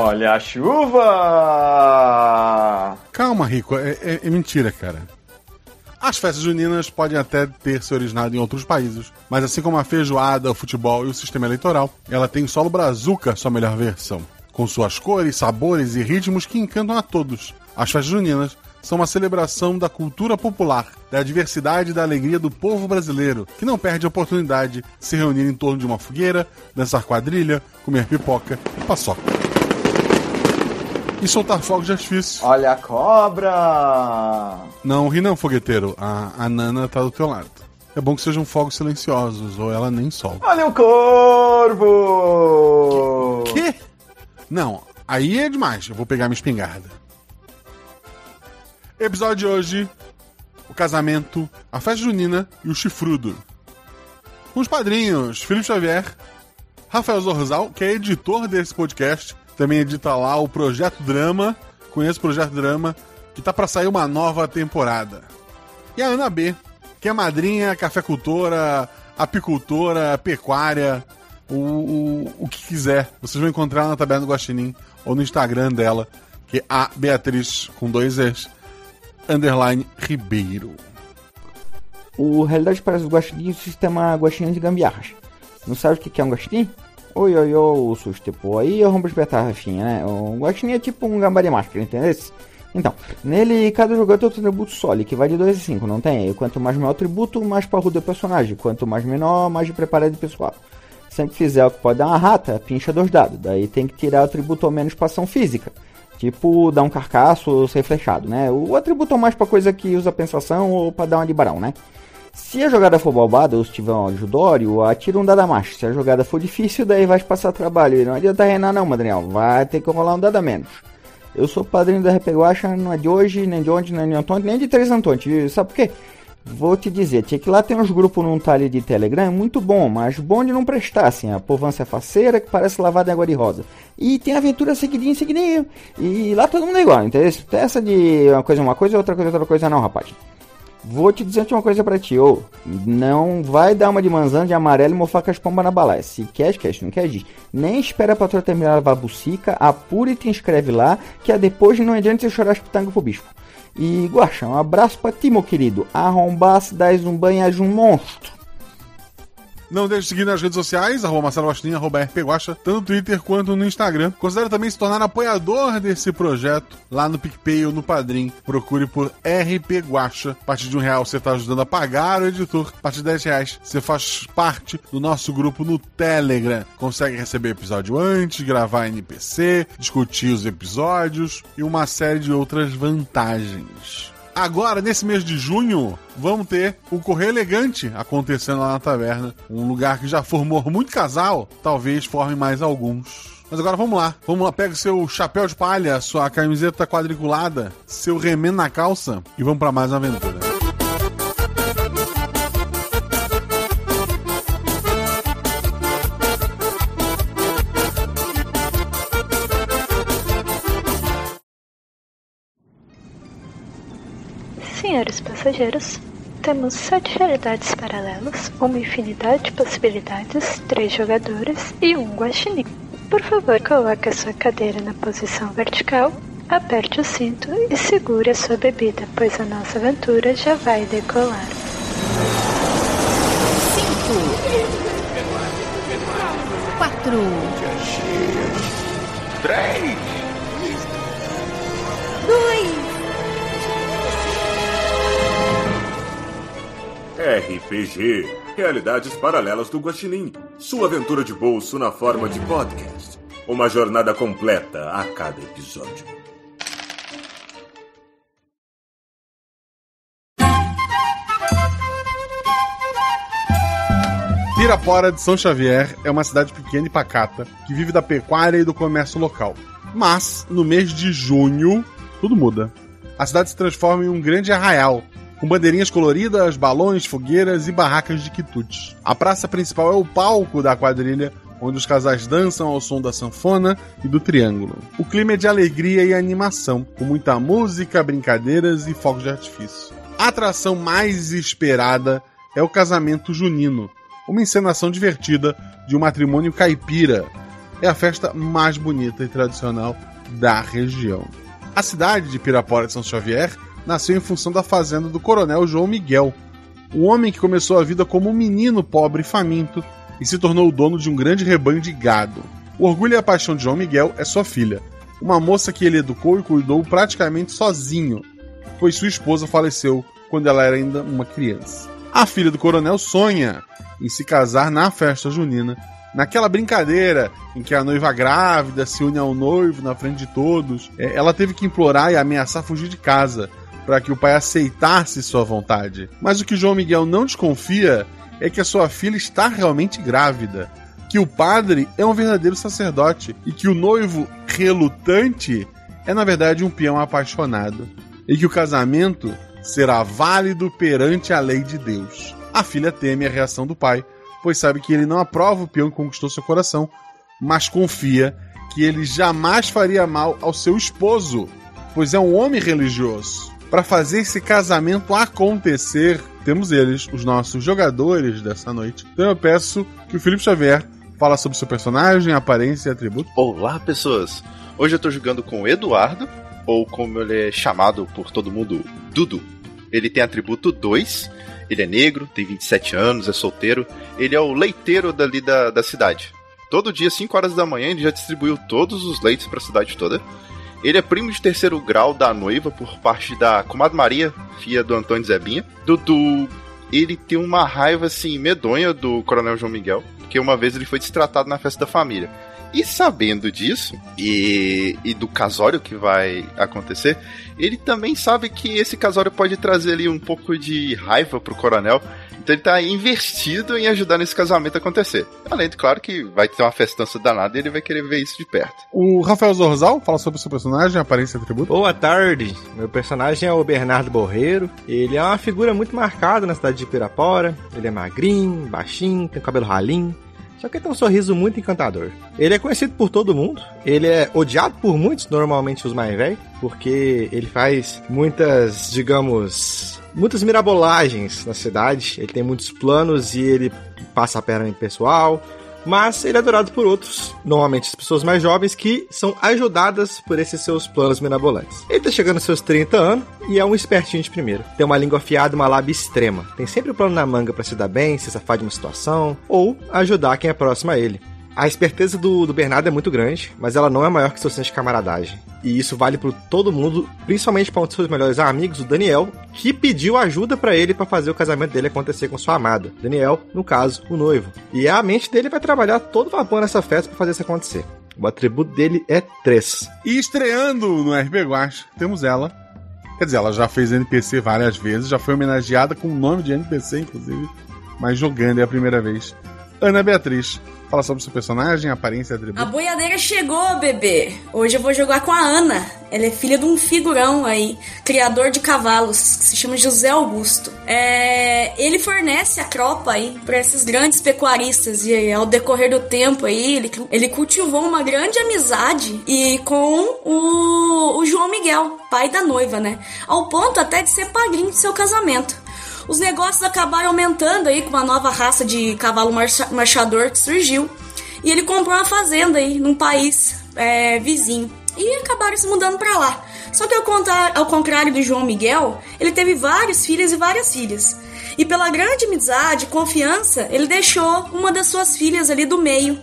Olha a chuva! Calma, Rico, é, é- é mentira, cara. As festas juninas podem até ter se originado em outros países, mas assim como a feijoada, o futebol e o sistema eleitoral, ela tem solo brazuca sua melhor versão, com suas cores, sabores e ritmos que encantam a todos. As festas juninas são uma celebração da cultura popular, da diversidade e da alegria do povo brasileiro, que não perde a oportunidade de se reunir em torno de uma fogueira, dançar quadrilha, comer pipoca e paçoca. E soltar fogos de artifício. Olha a cobra! Não ri não, fogueteiro. A, a Nana tá do teu lado. É bom que sejam fogos silenciosos, ou ela nem solta. Olha o corvo! Quê? Não, aí é demais. Eu vou pegar minha espingarda. Episódio de hoje: o casamento, a festa junina e o chifrudo. Com os padrinhos Felipe Xavier, Rafael Zorzal, que é editor desse podcast, também edita lá o Projeto Drama. Conheço o Projeto Drama, que tá pra sair uma nova temporada. E a Ana B, que é madrinha, cafeicultora, apicultora, pecuária, o, o, o que quiser. Vocês vão encontrar na Taberna do Guaxinim ou no Instagram dela, que é a Beatriz, com dois Es, underline Ribeiro. O Realidade para os Guaxinim é o sistema Guaxinim de gambiarras. Não sabe o que que é um guaxinim? Oi, oi, oi, susto, pô. Aí eu rompo espetar, Rafinha, né? Um guaxinim é tipo um gambari máscara, entendeu? Então, nele cada jogador tem um atributo solo, que vai de 2 a 5, não tem? E quanto mais maior o atributo, mais parrudo é o personagem. Quanto mais menor, mais de preparado e pessoal. Sempre fizer o que pode dar uma rata, pincha dois dados. Daí tem que tirar o atributo ao menos pra ação física. Tipo, dar um carcaço ou ser flechado, né? O atributo é mais pra coisa que usa pensação ou pra dar uma barão, né? Se a jogada for balbada ou se tiver um ajudório, atira um dado a mais. Se a jogada for difícil, daí vai passar trabalho. E não adianta reinar não, Madrinhal. Vai ter que rolar um dado a menos. Eu sou padrinho da RP Guacha, não é de hoje, nem de ontem, nem de Antônio, nem de Três Antônio. Sabe por quê? Vou te dizer, tinha que lá tem uns grupos num talho de Telegram, é muito bom, mas bom de não prestar, assim, a povança é faceira que parece lavada em água de rosa. E tem aventura seguidinho, seguidinho. E lá todo mundo é igual, entendeu? Essa de uma coisa é uma coisa, outra coisa outra coisa não, rapaz. Vou te dizer uma coisa pra ti, ô. Não vai dar uma de manzana de amarelo e mofar com as pombas na balaia. Se quer, quer, não quer, diz. Nem espera a patroa terminar a lavar a bucica, apura e te inscreve lá, que é depois não adianta você chorar as pitangas pro bispo. E, Guaxa, um abraço pra ti, meu querido. Arrombasse, dás um banho, és um monstro. Não deixe de seguir nas redes sociais, arroba arroba tanto no Twitter quanto no Instagram. Considere também se tornar apoiador desse projeto lá no PicPay ou no Padrim. Procure por RP Guaxa. A partir de um real você está ajudando a pagar o editor. A partir de 10 reais você faz parte do nosso grupo no Telegram. Consegue receber episódio antes, gravar NPC, discutir os episódios e uma série de outras vantagens. Agora, nesse mês de junho, vamos ter o Correio Elegante acontecendo lá na taverna. Um lugar que já formou muito casal, talvez forme mais alguns. Mas agora vamos lá. Vamos lá, pega o seu chapéu de palha, sua camiseta quadriculada, seu remendo na calça e vamos para mais uma aventura. Senhores passageiros, temos sete realidades paralelas, uma infinidade de possibilidades, três jogadores e um guaxinim. Por favor, coloque a sua cadeira na posição vertical, aperte o cinto e segure a sua bebida, pois a nossa aventura já vai decolar. Cinco. Quatro. Três. Dois. RPG Realidades Paralelas do Guaxinim. Sua aventura de bolso na forma de podcast. Uma jornada completa a cada episódio. Pirapora de São Xavier é uma cidade pequena e pacata que vive da pecuária e do comércio local. Mas, no mês de junho, tudo muda. A cidade se transforma em um grande arraial, com bandeirinhas coloridas, balões, fogueiras e barracas de quitutes. A praça principal é o palco da quadrilha, onde os casais dançam ao som da sanfona e do triângulo. O clima é de alegria e animação, com muita música, brincadeiras e fogos de artifício. A atração mais esperada é o casamento junino, uma encenação divertida de um matrimônio caipira, é a festa mais bonita e tradicional da região. A cidade de Pirapora de São Xavier nasceu em função da fazenda do coronel João Miguel, um homem que começou a vida como um menino pobre e faminto e se tornou o dono de um grande rebanho de gado. O orgulho e a paixão de João Miguel é sua filha, uma moça que ele educou e cuidou praticamente sozinho, pois sua esposa faleceu quando ela era ainda uma criança. A filha do coronel sonha em se casar na festa junina, naquela brincadeira em que a noiva grávida se une ao noivo na frente de todos. É, ela teve que implorar e ameaçar fugir de casa para que o pai aceitasse sua vontade. Mas o que João Miguel não desconfia é que a sua filha está realmente grávida, que o padre é um verdadeiro sacerdote e que o noivo relutante é na verdade um peão apaixonado e que o casamento será válido perante a lei de Deus. A filha teme a reação do pai, pois sabe que ele não aprova o peão que conquistou seu coração, mas confia que ele jamais faria mal ao seu esposo, pois é um homem religioso. Para fazer esse casamento acontecer, temos eles, os nossos jogadores dessa noite. Então eu peço que o Felipe Xavier fala sobre seu personagem, aparência e atributo. Olá, pessoas! Hoje eu tô jogando com o Eduardo, ou como ele é chamado por todo mundo, Dudu. Ele tem atributo 2, ele é negro, tem 27 anos, é solteiro, ele é o leiteiro dali da, da cidade. Todo dia, 5 horas da manhã, ele já distribuiu todos os leites para a cidade toda. Ele é primo de terceiro grau da noiva por parte da comadre Maria, filha do Antônio Zebinha. Dudu, ele tem uma raiva assim medonha do Coronel João Miguel, porque uma vez ele foi destratado na festa da família. E sabendo disso, e, e do casório que vai acontecer, ele também sabe que esse casório pode trazer ali um pouco de raiva pro coronel. Então ele tá investido em ajudar nesse casamento a acontecer. Além de, claro, que vai ter uma festança danada e ele vai querer ver isso de perto. O Rafael Zorzal fala sobre o seu personagem, aparência e atributo. Boa tarde, meu personagem é o Bernardo Borreiro. Ele é uma figura muito marcada na cidade de Pirapora. Ele é magrinho, baixinho, tem cabelo ralinho. Só que ele tem um sorriso muito encantador. Ele é conhecido por todo mundo. Ele é odiado por muitos, normalmente os mais velhos, porque ele faz muitas, digamos, muitas mirabolagens na cidade. Ele tem muitos planos e ele passa a perna em pessoal. Mas ele é adorado por outros, normalmente as pessoas mais jovens, que são ajudadas por esses seus planos mirabolantes. Ele tá chegando aos seus 30 anos e é um espertinho de primeiro. Tem uma língua afiada uma lábia extrema. Tem sempre o um plano na manga para se dar bem, se safar de uma situação, ou ajudar quem é próximo a ele. A esperteza do, do Bernardo é muito grande, mas ela não é maior que seu senso de camaradagem. E isso vale para todo mundo, principalmente para um dos seus melhores amigos, o Daniel, que pediu ajuda para ele para fazer o casamento dele acontecer com sua amada. Daniel, no caso, o noivo. E a mente dele vai trabalhar todo vapor nessa festa para fazer isso acontecer. O atributo dele é 3. E estreando no RP Guacha, temos ela. Quer dizer, ela já fez NPC várias vezes, já foi homenageada com o nome de NPC, inclusive, mas jogando é a primeira vez. Ana Beatriz, Fala sobre seu personagem, aparência e atributo. A boiadeira chegou, bebê. Hoje eu vou jogar com a Ana. Ela é filha de um figurão aí, criador de cavalos, que se chama José Augusto. É... Ele fornece a cropa aí para esses grandes pecuaristas e ao decorrer do tempo aí ele, ele cultivou uma grande amizade e com o, o João Miguel, pai da noiva, né? Ao ponto até de ser padrinho de seu casamento os negócios acabaram aumentando aí com uma nova raça de cavalo marchador que surgiu. E ele comprou uma fazenda aí num país é, vizinho. E acabaram se mudando para lá. Só que ao, ao contrário do João Miguel, ele teve vários filhos e várias filhas. E pela grande amizade e confiança, ele deixou uma das suas filhas ali do meio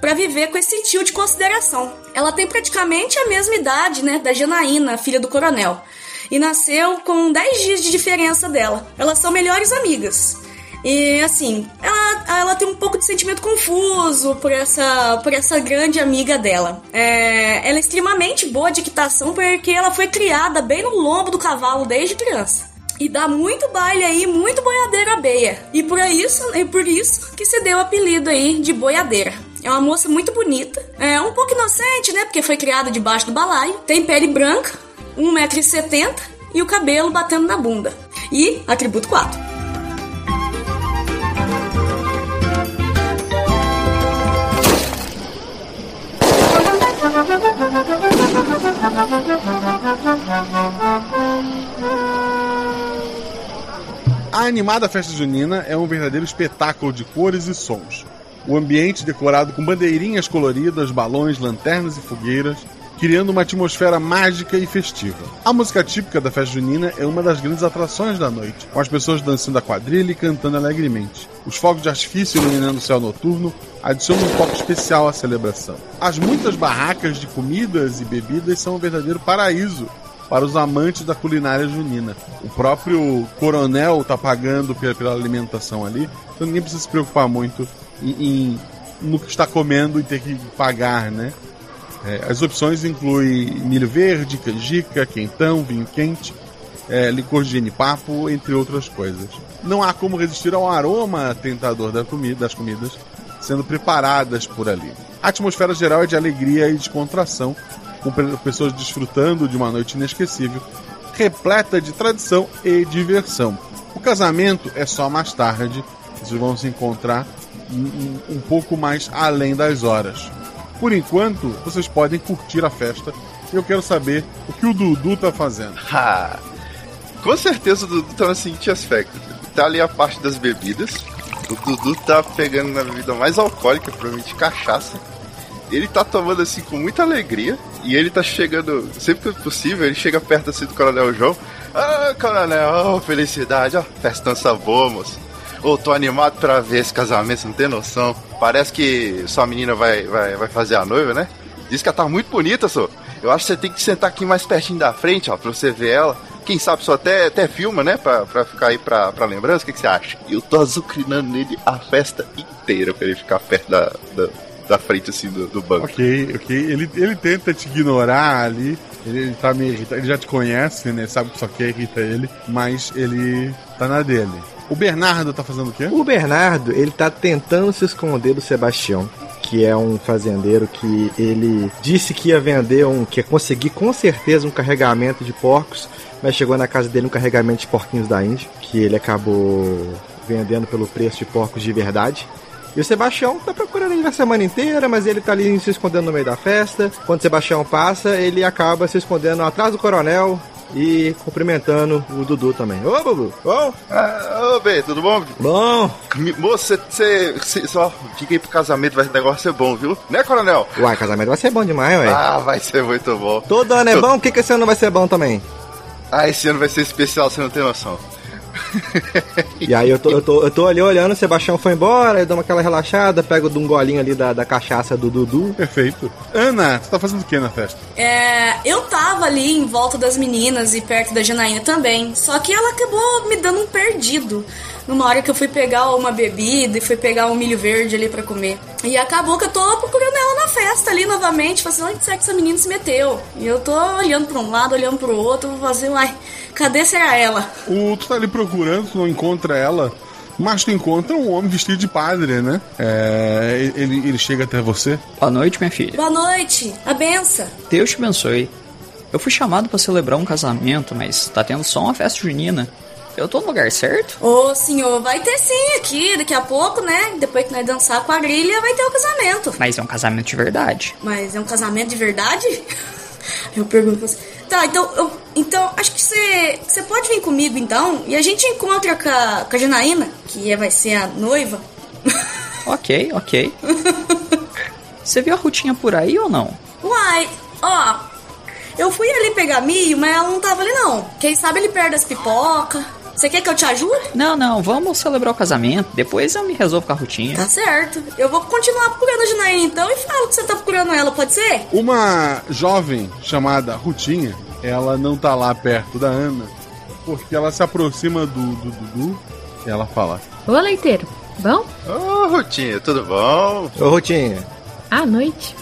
para viver com esse tio de consideração. Ela tem praticamente a mesma idade, né, da Janaína, filha do coronel e nasceu com 10 dias de diferença dela. Elas são melhores amigas. E assim, ela, ela tem um pouco de sentimento confuso por essa, por essa grande amiga dela. É, ela é extremamente boa de equitação porque ela foi criada bem no lombo do cavalo desde criança. E dá muito baile aí, muito boiadeira beia. E por isso, e por isso que se deu o apelido aí de boiadeira. É uma moça muito bonita, é um pouco inocente, né? Porque foi criada debaixo do balaio. Tem pele branca, 1,70m e o cabelo batendo na bunda. E atributo 4. A animada festa junina é um verdadeiro espetáculo de cores e sons. O ambiente decorado com bandeirinhas coloridas, balões, lanternas e fogueiras, criando uma atmosfera mágica e festiva. A música típica da festa junina é uma das grandes atrações da noite, com as pessoas dançando a quadrilha e cantando alegremente. Os fogos de artifício iluminando o céu noturno adicionam um toque especial à celebração. As muitas barracas de comidas e bebidas são um verdadeiro paraíso para os amantes da culinária junina. O próprio coronel está pagando pela, alimentação ali, então ninguém precisa se preocupar muito em, em, no que está comendo e ter que pagar, né? É, as opções incluem milho verde, canjica, quentão, vinho quente, é, licor de genipapo, entre outras coisas. Não há como resistir ao aroma tentador da comida, das comidas sendo preparadas por ali. A atmosfera geral é de alegria e descontração, com pessoas desfrutando de uma noite inesquecível, repleta de tradição e diversão. O casamento é só mais tarde, vocês vão se encontrar um, um pouco mais além das horas. Por enquanto, vocês podem curtir a festa. Eu quero saber o que o Dudu tá fazendo. Com certeza o Dudu tá no seguinte aspecto. Tá ali a parte das bebidas. O Dudu tá pegando na bebida mais alcoólica, provavelmente cachaça. Ele tá tomando assim com muita alegria. E ele tá chegando, sempre que possível, ele chega perto assim do Coronel João. Ah, Coronel, oh, felicidade, ó, oh, festança boa, moço. Ô, oh, tô animado pra ver esse casamento, não tem noção. Parece que sua menina vai, vai, vai fazer a noiva, né? Diz que ela tá muito bonita, só. Eu acho que você tem que sentar aqui mais pertinho da frente, ó, pra você ver ela. Quem sabe só até, até filma, né? Pra, pra ficar aí pra, pra lembrança. O que, que você acha? Eu tô azucrinando nele a festa inteira pra ele ficar perto da, da, da frente, assim, do, do banco. Ok, ok. Ele, ele tenta te ignorar ali. Ele, ele tá meio irritado. Ele já te conhece, né? Sabe que só quer irrita ele. Mas ele tá na dele. O Bernardo tá fazendo o quê? O Bernardo, ele tá tentando se esconder do Sebastião. Que é um fazendeiro que ele disse que ia vender um. que ia conseguir com certeza um carregamento de porcos, mas chegou na casa dele um carregamento de porquinhos da Índia, que ele acabou vendendo pelo preço de porcos de verdade. E o Sebastião tá procurando ele na semana inteira, mas ele tá ali se escondendo no meio da festa. Quando o Sebastião passa, ele acaba se escondendo atrás do coronel, e cumprimentando o Dudu também. Ô, Dudu, bom? Ah, ô, B, tudo bom? Bom. Moço, você só fica aí pro casamento, vai, o negócio ser bom, viu? Né, coronel? Uai, casamento vai ser bom demais, ué. Ah, vai ser muito bom. Todo ano é bom, o que, que esse ano vai ser bom também? Ah, esse ano vai ser especial, você não tem noção. E aí eu tô, eu, tô, eu tô ali olhando, o Sebastião foi embora, eu dou aquela relaxada, pego um golinho ali da, da cachaça do Dudu. Perfeito. Ana, tu tá fazendo o que na festa? É, eu tava ali em volta das meninas e perto da Janaína também, só que ela acabou me dando um perdido numa hora que eu fui pegar uma bebida e fui pegar um milho verde ali para comer. E acabou que eu tô procurando ela na festa ali novamente, fazendo onde será que essa menina se meteu? E eu tô olhando pra um lado, olhando pro outro, fazendo, ai, cadê será ela? O, tu tá ali procurando, tu não encontra ela. Mas tu encontra um homem vestido de padre, né? É, ele, ele chega até você. Boa noite, minha filha. Boa noite. A benção. Deus te abençoe. Eu fui chamado para celebrar um casamento, mas tá tendo só uma festa junina. Eu tô no lugar certo? Ô, senhor, vai ter sim aqui, daqui a pouco, né? Depois que nós dançar a quadrilha, vai ter o casamento. Mas é um casamento de verdade. Mas é um casamento de verdade? Eu pergunto você. Tá, então, eu, então acho que você, você pode vir comigo então e a gente encontra com a, com a Janaína, que é, vai ser a noiva. Ok, ok. Você viu a Rutinha por aí ou não? Uai, ó, eu fui ali pegar milho, mas ela não tava ali não. Quem sabe ele perde as pipocas. Você quer que eu te ajude? Não, não, vamos celebrar o casamento. Depois eu me resolvo com a Rutinha. Tá certo. Eu vou continuar procurando a Janaína então e falo que você tá procurando ela, pode ser? Uma jovem chamada Rutinha, ela não tá lá perto da Ana, porque ela se aproxima do Dudu e ela fala: Ô leiteiro, bom? Ô oh, Rutinha, tudo bom? Ô Rutinha. À noite.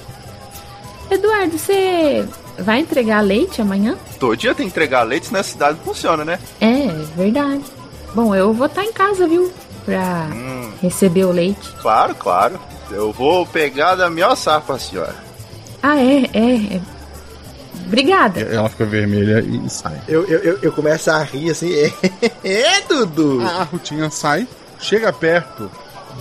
Eduardo, você Vai entregar leite amanhã? Todo dia tem que entregar leite, senão a cidade funciona, né? É, verdade. Bom, eu vou estar tá em casa, viu? Pra hum. receber o leite. Claro, claro. Eu vou pegar da minha safra, senhora. Ah, é, é. é. Obrigada. Ela fica vermelha e sai. Eu, eu, eu, eu começo a rir assim. É, Dudu! A Rutinha sai, chega perto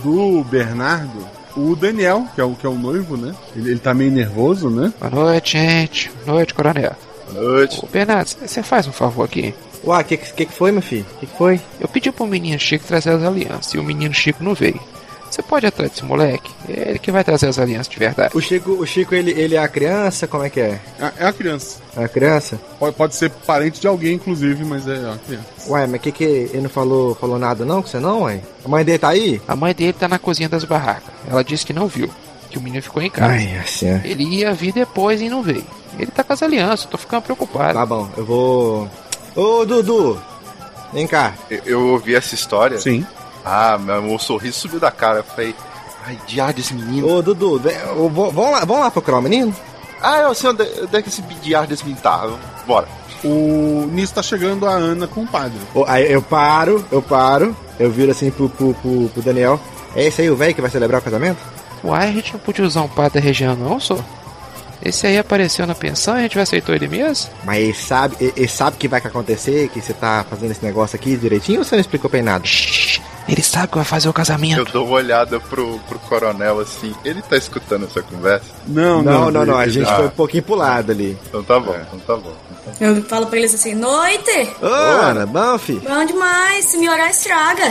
do Bernardo o Daniel, que é o, que é o noivo, né? Ele, ele tá meio nervoso, né? Boa noite, gente. Boa noite, coronel. Boa noite. Ô, Bernardo, você faz um favor aqui? Uai, o que, que, que foi, meu filho? O que, que foi? Eu pedi pro menino Chico trazer as alianças e o menino Chico não veio. Você pode ir atrás desse moleque? É ele que vai trazer as alianças de verdade. O Chico, o Chico ele, ele é a criança? Como é que é? É, é a criança. É a criança? Pode, pode ser parente de alguém, inclusive, mas é a criança. Ué, mas que que ele não falou, falou nada não com você não, ué? A mãe dele tá aí? A mãe dele tá na cozinha das barracas. Ela disse que não viu. Que o menino ficou em casa. Ai, assim. é. Ele ia vir depois e não veio. Ele tá com as alianças, tô ficando preocupado. Tá bom, eu vou. Ô, Dudu! Vem cá. Eu, eu ouvi essa história. Sim. Ah, meu, meu sorriso subiu da cara. Eu falei, ai, diabo desse menino. Ô, Dudu, vamos lá, vamos lá procurar o menino? Ah, eu sei onde, onde é que esse diabo desse menino tá. Bora. O nisso tá chegando a Ana com o padre. Ô, aí eu paro, eu paro, eu viro assim pro, pro, pro, pro Daniel. É esse aí o velho que vai celebrar o casamento? Uai, a gente não podia usar um padre da região, não, só? Esse aí apareceu na pensão e a gente aceitou ele mesmo? Mas ele sabe, ele, sabe que vai que acontecer, que você tá fazendo esse negócio aqui direitinho ou você não explicou pra ele nada? Ele sabe que vai fazer o casamento. Eu dou uma olhada pro, pro coronel assim. Ele tá escutando essa conversa? Não, Não, não, não, a gente Ah. foi um pouquinho pro lado ali. Então tá bom, então tá bom. Eu falo pra eles assim, noite! Ô, Ana, bom, fi? Bom demais, se me orar estraga.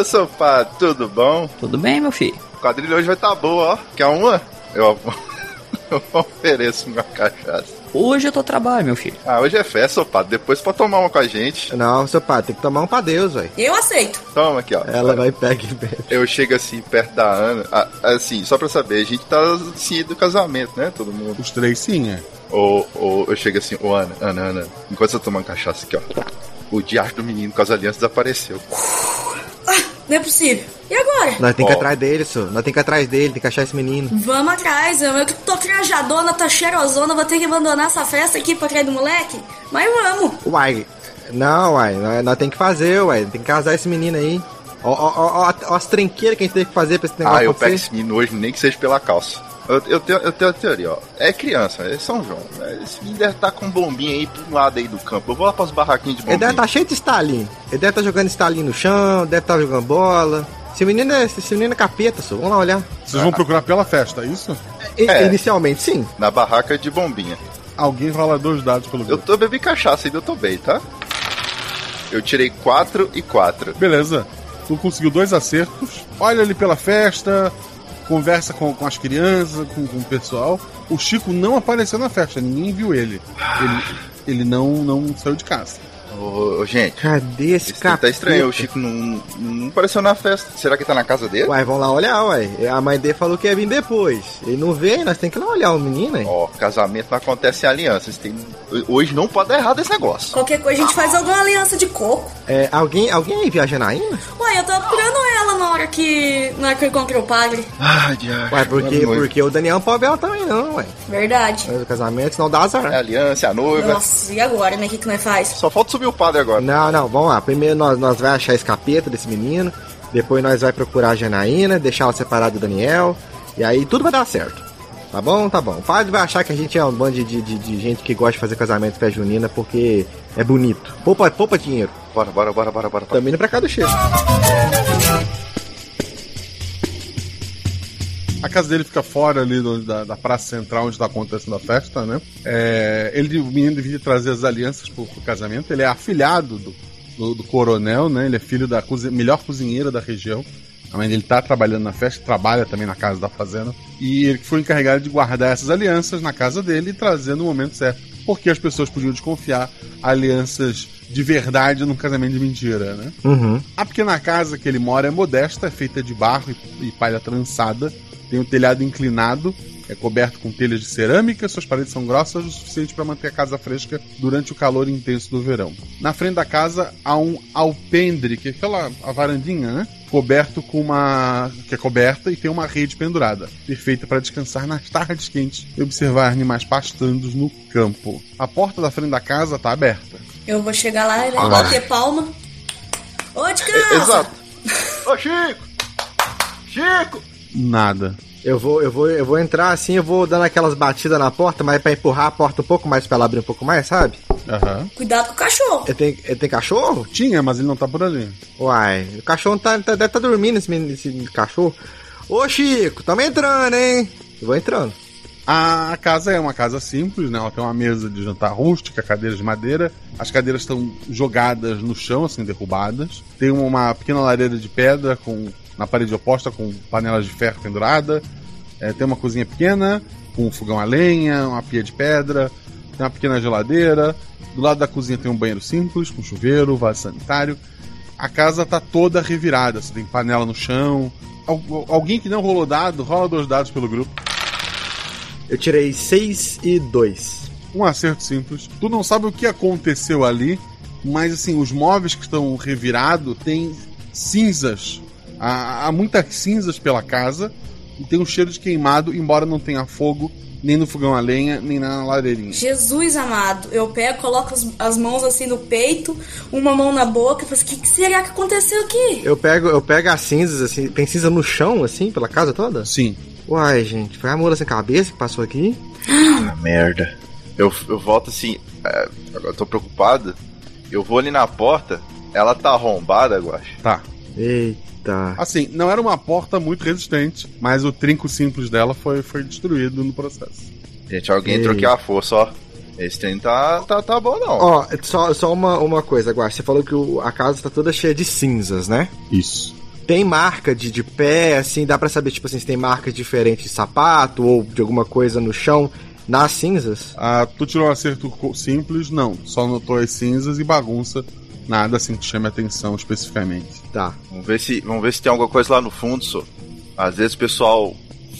Ô, seu padre, tudo bom? Tudo bem, meu filho? O quadrilho hoje vai tá boa, ó. Quer uma? Eu, eu ofereço uma cachaça. Hoje eu tô trabalho, meu filho. Ah, hoje é festa, seu padre. Depois pode tomar uma com a gente. Não, seu padre, tem que tomar um pra Deus, velho. Eu aceito. Toma aqui, ó. Ela vai pegar e bebe. Eu chego assim, perto da Ana. ah, Assim, só pra saber, a gente tá assim do casamento, né? Todo mundo. Os três sim, é. Ou, ou eu chego assim, ô Ana, Ana, Ana, enquanto você tá tomando cachaça aqui, ó. O diacho do menino com as alianças desapareceu. Não é possível. E agora? Nós tem que ir Ó. atrás dele, senhor. Nós tem que ir atrás dele, tem que achar esse menino. Vamos atrás, eu, eu que tô trajadona, tá cheirosona, vou ter que abandonar essa festa aqui pra trás do moleque? Mas vamos. Uai, não, uai, nós, nós tem que fazer, uai. Tem que casar esse menino aí. Ó, ó, ó, ó, ó as tranqueiras que a gente tem que fazer pra esse negócio Ah, eu pego acontecer. esse menino hoje, nem que seja pela calça. Eu, eu, tenho, eu tenho a teoria, ó. É criança, é São João. Esse menino deve estar com bombinha aí pro lado aí do campo. Eu vou lá pros barraquinhos de Ele bombinha. deve estar cheio de Stalin. Ele deve estar jogando Stalin no chão, deve estar jogando bola. Esse menino é, esse menino é capeta, senhor. Vamos lá olhar. Vocês vão procurar pela festa, é isso? É. Inicialmente, sim. Na barraca de bombinha. Alguém rola dois dados pelo Eu tô bebi cachaça ainda, eu tô bem, tá? Eu tirei 4 e 4. Beleza. Tu conseguiu dois acertos. Olha ali pela festa, conversa com, com as crianças, com, com o pessoal. O Chico não apareceu na festa, ninguém viu ele. Ele, ele não, não saiu de casa. Ô, ô, gente, Cadê esse esse cara? tá estranho. O Chico não, não apareceu na festa. Será que tá na casa dele? Uai, vamos lá olhar, uai. A mãe dele falou que ia vir depois. Ele não veio, nós tem que ir lá olhar o menino, hein? Ó, casamento não acontece em alianças. Tem... Hoje não pode dar errado esse negócio. Qualquer coisa a gente faz alguma aliança de coco. É, alguém, alguém aí viajando ainda? Ué, eu tava procurando ela na hora que. na hora que eu encontrei o padre. Ah, diacho. Uai, porque, porque o Daniel não pode ver ela também não, uai. Verdade. O casamento, senão dá azar. É a aliança, é a noiva. Nossa, e agora, né? O que, que nós faz? Só falta subir o padre agora. Não, não, vamos lá. Primeiro nós, nós vai achar esse capeta desse menino. Depois nós vai procurar a Janaína, deixar ela separada do Daniel. E aí tudo vai dar certo. Tá bom? Tá bom. O padre vai achar que a gente é um bando de, de, de- gente que gosta de fazer casamento festa junina porque é bonito. Poupa, poupa dinheiro. Bora, bora, bora, bora, bora. Também indo pra cá do Chico. A casa dele fica fora ali do- da, da praça central onde está acontecendo a festa, né? É, ele, o menino devia trazer as alianças pro, pro casamento. Ele é afilhado do, do, do coronel, né? Ele é filho da cozi- melhor cozinheira da região. A mãe dele tá trabalhando na festa, trabalha também na casa da fazenda. E ele foi encarregado de guardar essas alianças na casa dele e trazer no momento certo. Porque as pessoas podiam desconfiar alianças de verdade num casamento de mentira, né? Uhum. A pequena casa que ele mora é modesta, é feita de barro e, e palha trançada. Tem um telhado inclinado, é coberto com telhas de cerâmica, suas paredes são grossas o suficiente para manter a casa fresca durante o calor intenso do verão. Na frente da casa há um alpendre, que é aquela a varandinha, né? Coberto com uma. que é coberta e tem uma rede pendurada, perfeita para descansar nas tardes quentes e observar animais pastando no campo. A porta da frente da casa está aberta. Eu vou chegar lá e Ah. bater palma. Ô, de casa! Exato. Ô, Chico! Chico! Nada. Eu vou, eu vou, eu vou entrar assim, eu vou dando aquelas batidas na porta, mas pra empurrar a porta um pouco mais pra ela abrir um pouco mais, sabe? Aham. Cuidado com o cachorro. Eu tenho, eu tenho cachorro? Tinha, mas ele não tá por ali. Uai, o cachorro tá, tá- deve estar dormindo esse, menino- esse cachorro. Ô Chico, tamo entrando, hein? Eu vou entrando. A casa é uma casa simples, né? Ela tem uma mesa de jantar rústica, cadeiras de madeira. As cadeiras estão jogadas no chão, assim, derrubadas. Tem uma pequena lareira de pedra com na parede oposta com panelas de ferro pendurada. É, tem uma cozinha pequena, com um fogão a lenha, uma pia de pedra, tem uma pequena geladeira. Do lado da cozinha tem um banheiro simples, com chuveiro, vaso sanitário. A casa tá toda revirada, você tem panela no chão. Al- alguém que não rolou dado, rola dois dados pelo grupo. Eu tirei 6 e 2. Um acerto simples. Tu não sabe o que aconteceu ali, mas assim, os móveis que estão revirados têm cinzas. Há, há muitas cinzas pela casa e tem um cheiro de queimado, embora não tenha fogo nem no fogão a lenha, nem na lareirinha. Jesus amado, eu pego, coloco as, as mãos assim no peito, uma mão na boca e falo assim: o que, que será que aconteceu aqui? Eu pego, eu pego as cinzas, assim. Tem cinza no chão, assim, pela casa toda? Sim. Uai, gente, foi a mula sem cabeça que passou aqui? Ah, merda. Eu, eu volto assim. é, agora eu tô preocupado. Eu vou ali na porta. Ela tá arrombada, Guache. Tá. Eita. Assim, não era uma porta muito resistente, mas o trinco simples dela foi, foi destruído no processo. Gente, alguém Ei. entrou aqui a força, ó. Esse trem tá, tá, tá bom, não. Ó, só, só uma, uma coisa, agora. Você falou que o- a casa tá toda cheia de cinzas, né? Isso. Tem marca de, de pé, assim, dá pra saber, tipo assim, se tem marcas diferentes de sapato ou de alguma coisa no chão nas cinzas? Ah, tu tirou um acerto simples? Não. Só notou as cinzas e bagunça. Nada assim que chame atenção especificamente. Tá. Vamos ver se, vamos ver se tem alguma coisa lá no fundo, só. Às vezes o pessoal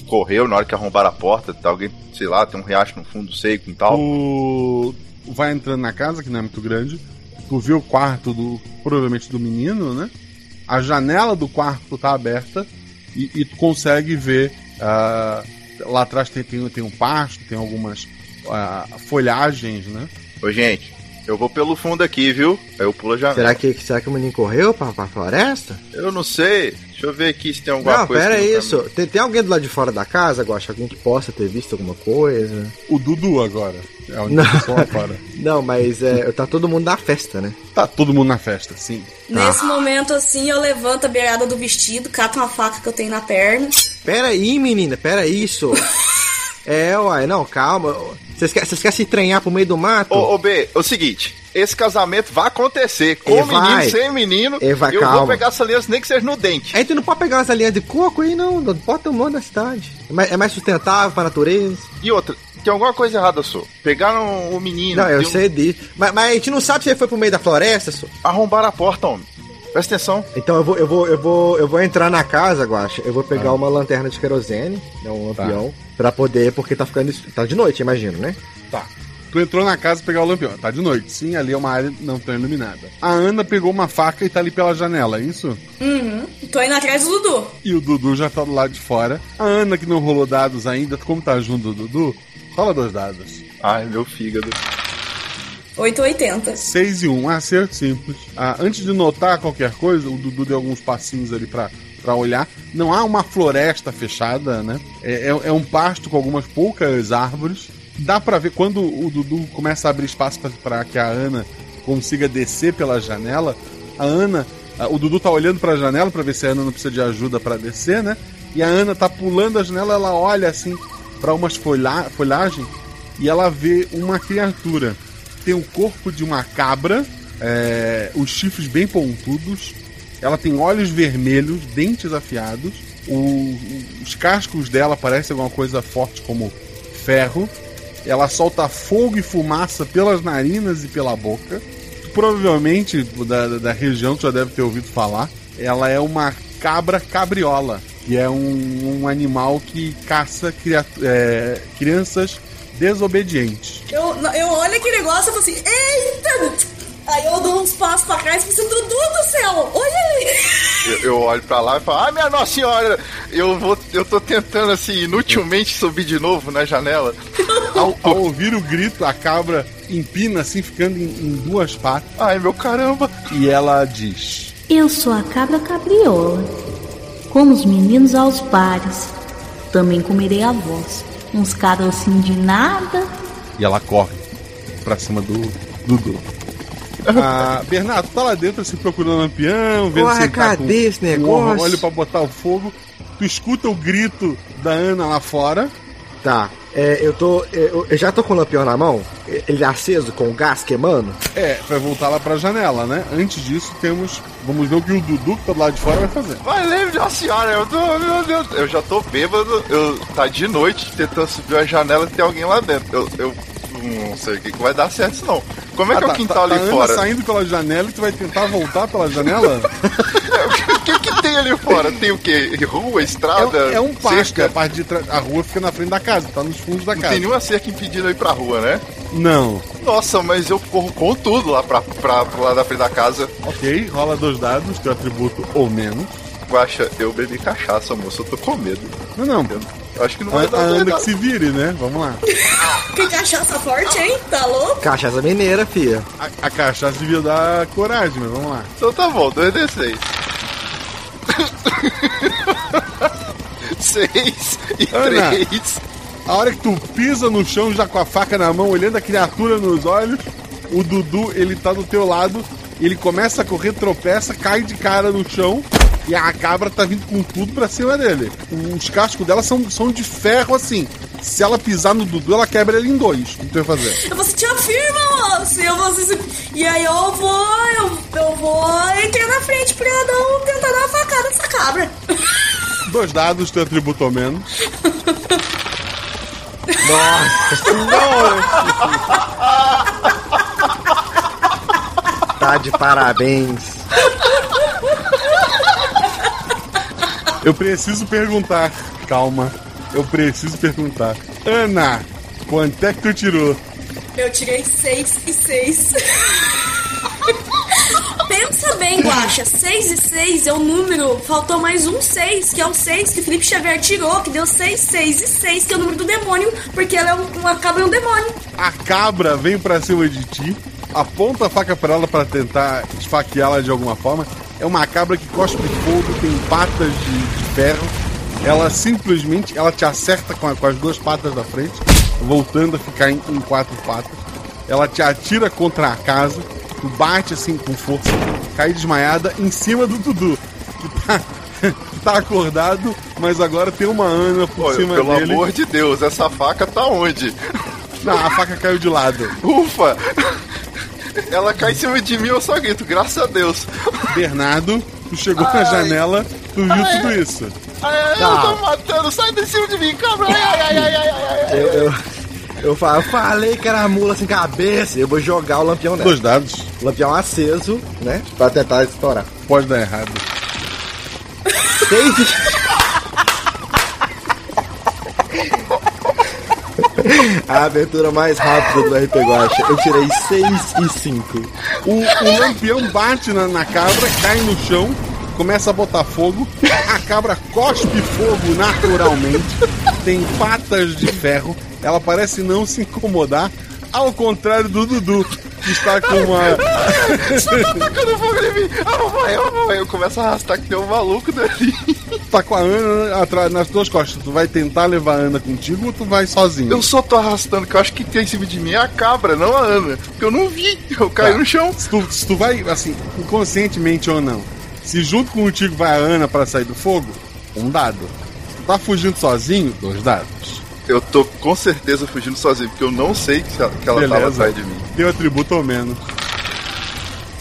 correu na hora que arrombaram a porta, tá alguém, sei lá, tem um riacho no fundo seco e tal. Tu vai entrando na casa, que não é muito grande. Tu vê o quarto do. provavelmente do menino, né? A janela do quarto tá aberta e, e tu consegue ver. ah, lá atrás tem, tem, tem um pasto, tem algumas ah, folhagens, né? Ô, gente, eu vou pelo fundo aqui, viu? Aí eu pulo a janela. Será que, será que o menino correu pra, pra floresta? Eu não sei. Deixa eu ver aqui se tem alguma Não, coisa. pera aqui no isso. Tem, tem alguém do lado de fora da casa, Gosta? Alguém que possa ter visto alguma coisa? O Dudu agora. É o Não. pessoal lá fora. Não, mas é, tá todo mundo na festa, né? Tá todo mundo na festa, sim. Nesse momento, assim, eu levanto a beirada do vestido, cato uma faca que eu tenho na perna. Pera aí, menina, pera isso. é, uai, não, calma. Vocês querem, vocês querem se treinhar pro meio do mato? Ô, ô, B, é o seguinte, esse casamento vai acontecer. Com E o menino, vai. sem menino, E vai, eu calma. vou pegar essa aliança nem que seja no dente. Aí tu não pode pegar umas linhas de coco aí, não. não Bota o mundo da cidade. É mais, é sustentável pra natureza. E outra, tem alguma coisa errada, só. Pegaram o menino. não, eu deu- sei disso. Mas, mas a gente não sabe se ele foi pro meio da floresta, só. Arrombaram a porta, homem. Presta atenção. Então eu vou, eu vou, eu vou, eu vou entrar na casa, Guaxa. Eu vou pegar uma lanterna de querosene, né, um Tá. Pra poder, porque tá ficando. Tá de noite, imagino, né? Tá. Tu entrou na casa pegar o lampião. Tá de noite. Sim, ali é uma área não tão iluminada. A Ana pegou uma faca e tá ali pela janela, é isso? Uhum. Tô indo atrás do Dudu. E o Dudu já tá do lado de fora. A Ana, que não rolou dados ainda, como tá junto do Dudu, rola dois dados. Ai, meu fígado. 880. 6 e 1, um acerto simples. Ah, antes de notar qualquer coisa, o Dudu deu alguns passinhos ali pra, pra olhar. Não há uma floresta fechada, né? É, é- é um pasto com algumas poucas árvores. Dá pra ver quando o Dudu começa a abrir espaço pra que a Ana consiga descer pela janela. A Ana, o Dudu tá olhando pra janela pra ver se a Ana não precisa de ajuda pra descer, né? E a Ana tá pulando a janela, ela olha assim pra umas folha folhagens e ela vê uma criatura. Tem o corpo de uma cabra, é, os chifres bem pontudos. Ela tem olhos vermelhos, dentes afiados. o- os cascos dela parecem alguma coisa forte como ferro. Ela solta fogo e fumaça pelas narinas e pela boca. Provavelmente da, da região tu já deve ter ouvido falar. Ela é uma cabra cabriola, que é um, um animal que caça é, crianças desobedientes. Eu, eu olho aquele negócio e falo assim, eita! Aí eu dou uns passos pra trás e falo assim, Dudu do céu, olha aí! Eu, eu olho pra lá e falo, ah, minha Nossa Senhora, eu, vou, eu tô tentando, assim, inutilmente subir de novo na janela. Ao, ao ouvir o grito, a cabra empina assim, ficando em, em duas patas. Ai, meu caramba! E ela diz: Eu sou a cabra cabriola. Como os meninos aos bares. Também comerei a voz. Uns carocinhos de nada. E ela corre pra cima do Dudu. Ah, Bernardo, tá lá dentro assim procurando o lampião, vendo Ué, se tá cadê com esse um negócio? óleo pra botar o fogo. Tu escuta o grito da Ana lá fora. Tá. É, eu tô. Eu, eu já tô com o lampião na mão. Ele é aceso com o gás queimando. É, vai voltar lá pra janela, né? Antes disso, temos. Vamos ver o que o Dudu que tá do lado de fora vai fazer. Vai, leve Nossa senhora, eu tô, meu Deus, eu já tô bêbado, eu tá de noite tentando subir a janela e tem alguém lá dentro. Eu, eu não sei o que, que vai dar certo isso não. Como é que é Ah, o tá- quintal tá, ali tá fora? saindo pela janela e tu vai tentar voltar pela janela? O que, que tem ali fora? Tem o quê? Rua, estrada? É, é um parque, cerca? a parte de tra- a rua fica na frente da casa, tá nos fundos da Não casa. tem nenhuma cerca impedindo eu ir pra rua, né? Não. Nossa, mas eu corro com tudo lá pra, pra, pro lado da frente da casa. Ok, rola dois dados, teu atributo ou menos. Guaxa, eu bebi cachaça, moço, eu tô com medo. Não, não. Eu acho que não vai a dar Ana nada. que se vire, né? Vamos lá. Que cachaça forte, hein? Tá louco? Cachaça mineira, fia. A, a cachaça devia dar coragem, mas vamos lá. Então tá bom, 2d6. 6 e Ana. 3. A hora que tu pisa no chão já com a faca na mão, olhando a criatura nos olhos, o Dudu, ele tá do teu lado, ele começa a correr, tropeça, cai de cara no chão e a cabra tá vindo com tudo pra cima dele. Os cascos dela são, são de ferro assim. Se ela pisar no Dudu, ela quebra ele em dois. O que tu vai fazer? Eu vou sentir a firma, moço. Eu vou se- E aí eu vou. Eu, eu vou entrar na frente pra dar um, tentar dar uma facada nessa cabra. Dois dados, teu atributo ao menos. Nossa senhora! Tá de parabéns. Eu preciso perguntar. Calma. Eu preciso perguntar. Ana, quanto é que tu tirou? Eu tirei 6 e 6. Pensa bem, Guaxa. 6 e 6 é o número. Faltou mais um 6, que é o 6 que Felipe Xavier tirou, que deu 6, 6 e 6, que é o número do demônio, porque ela é um, uma cabra é um demônio. A cabra vem pra cima de ti, aponta a faca pra ela pra tentar esfaqueá-la de alguma forma. É uma cabra que cospe fogo, tem patas de, de ferro. Ela simplesmente ela te acerta com, a- com as duas patas da frente, voltando a ficar em, em quatro patas. Ela te atira contra a casa, tu bate assim com força, cai desmaiada em cima do Dudu, que tá, tá acordado, mas agora tem uma Ana por Olha, cima pelo dele. amor de Deus, essa faca tá onde? Não, a faca caiu de lado. Ufa! Ela cai em cima de mim, eu só grito, graças a Deus. Bernardo, tu chegou na Ai. janela, tu viu Ai. tudo isso. Ai, ai, Tá. eu tô matando, sai de cima de mim, cabra! Ai, ai, ai, ai, ai, ai, ai. Eu, eu, eu falei que era mula sem cabeça. Eu vou jogar o lampião nela. Dois dados. Lampião aceso, né? Pra tentar estourar. Pode dar errado. Seis A abertura mais rápida do RP Guacha. Eu tirei 6 e 5. O, o lampião bate na, na cabra, cai no chão, começa a botar fogo. A cabra cospe fogo naturalmente, tem patas de ferro. Ela parece não se incomodar, ao contrário do Dudu, que está com uma. Você tá tacando fogo em mim! Ah, vai, ah, vai. Eu começo a arrastar que tem um maluco dali. Tá com a Ana atrás, nas tuas costas. Tu vai tentar levar a Ana contigo ou tu vai sozinho? Eu só tô arrastando, que eu acho que tem em cima de mim é a cabra, não a Ana. Porque eu não vi, eu caí Tá. no chão. Se tu, se tu vai, assim, inconscientemente ou não, se junto contigo vai a Ana pra sair do fogo, um dado. Tu tá fugindo sozinho, dois dados. Eu tô com certeza fugindo sozinho, porque eu não sei que ela, ela tava atrás de mim. Teu atributo ao menos.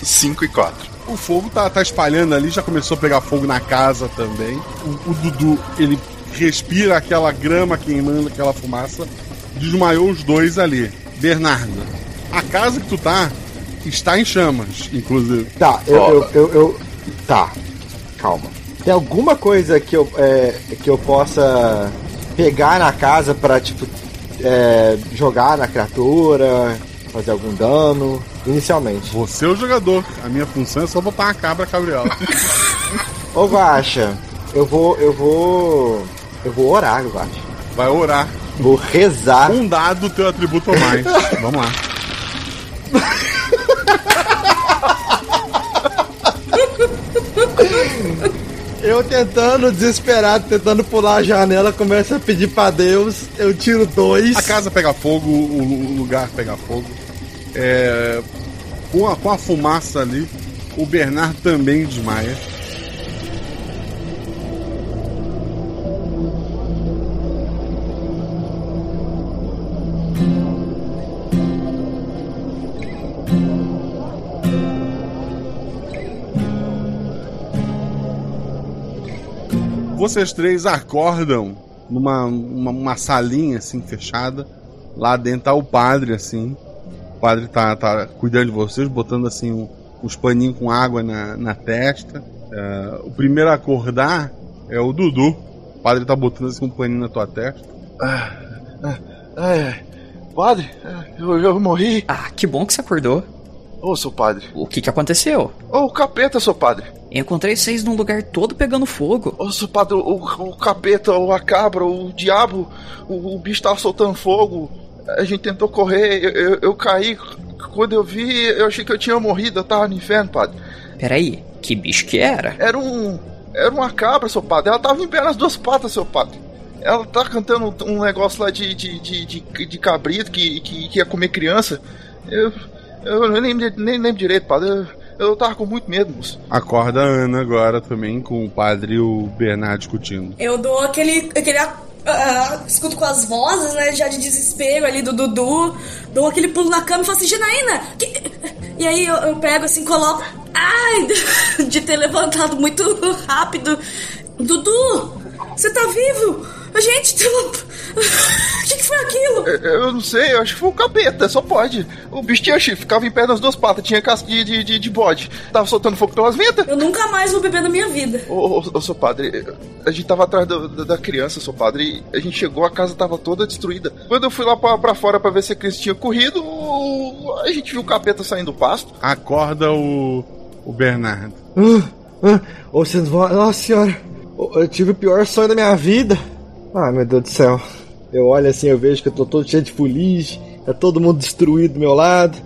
5 e 4. O fogo tá, tá espalhando ali, já começou a pegar fogo na casa também. O, o Dudu, ele respira aquela grama queimando, aquela fumaça. Desmaiou os dois ali. Bernardo, a casa que tu tá está em chamas, inclusive. Tá, eu, eu, eu, eu- Tá, calma. Tem alguma coisa que eu, é, que eu possa pegar na casa pra, tipo, é, jogar na criatura, fazer algum dano, inicialmente? Você é o jogador. A minha função é só botar uma cabra cabriola. Ô, Guaxa, eu vou, eu vou... Eu vou orar, Guaxa. Vai orar. Vou rezar. Um dado, teu atributo ou mais. Vamos lá. Eu tentando, desesperado, tentando pular a janela, começo a pedir pra Deus, eu tiro dois. A casa pega fogo, o o lugar pega fogo. É, com, a, com a fumaça ali, o Bernardo também desmaia. Vocês três acordam numa uma, uma salinha assim fechada. Lá dentro tá o padre assim. O padre tá, tá cuidando de vocês, botando assim um, uns paninhos com água na, na testa. É, o primeiro a acordar é o Dudu. O padre tá botando assim um paninho na tua testa. É, padre, eu, eu morri. Ah, que bom que você acordou. Ô, seu padre. O que que aconteceu? Ô, o capeta, seu padre. Encontrei vocês num lugar todo pegando fogo. Ô, seu padre, o, o capeta, o a cabra, o diabo, o, o bicho tava soltando fogo. A gente tentou correr, eu, eu, eu caí. Quando eu vi, eu achei que eu tinha morrido, eu tava no inferno, padre. Peraí, que bicho que era? Era um. Era uma cabra, seu padre. Ela tava em pé nas duas patas, seu padre. Ela tá cantando um negócio lá de, de, de, de, de cabrito que, que, que ia comer criança. Eu. Eu nem, nem, nem lembro direito, padre. Eu, eu tava com muito medo, moço. Acorda a Ana agora também com o padre e o Bernardo discutindo. Eu dou aquele. aquele ah, escuto com as vozes, né? Já de desespero ali do Dudu. Dou aquele pulo na cama e falo assim, Janaína! Que... E aí eu, eu pego assim, coloco. Ai! De ter levantado muito rápido. Dudu! Você tá vivo? Gente, tem um... o que, que foi aquilo? Eu, eu não sei, eu acho que foi o capeta, só pode. O bicho tinha chifre, ficava em pé nas duas patas, tinha casca de, de, de, de bode. Tava soltando fogo pelas ventas. Eu nunca mais vou beber na minha vida. Ô, ô, ô, seu padre, a gente tava atrás do- da, da criança, seu padre, e a gente chegou, a casa tava toda destruída. Quando eu fui lá pra, pra fora pra ver se a criança tinha corrido, a gente viu o capeta saindo do pasto. Acorda o, o Bernardo. Ah, ah, Ô, vocês vão. Nossa senhora, eu tive o pior sonho da minha vida. Ai, meu Deus do céu. Eu olho assim, eu vejo que eu tô todo cheio de fuligem, tá todo mundo destruído do meu lado.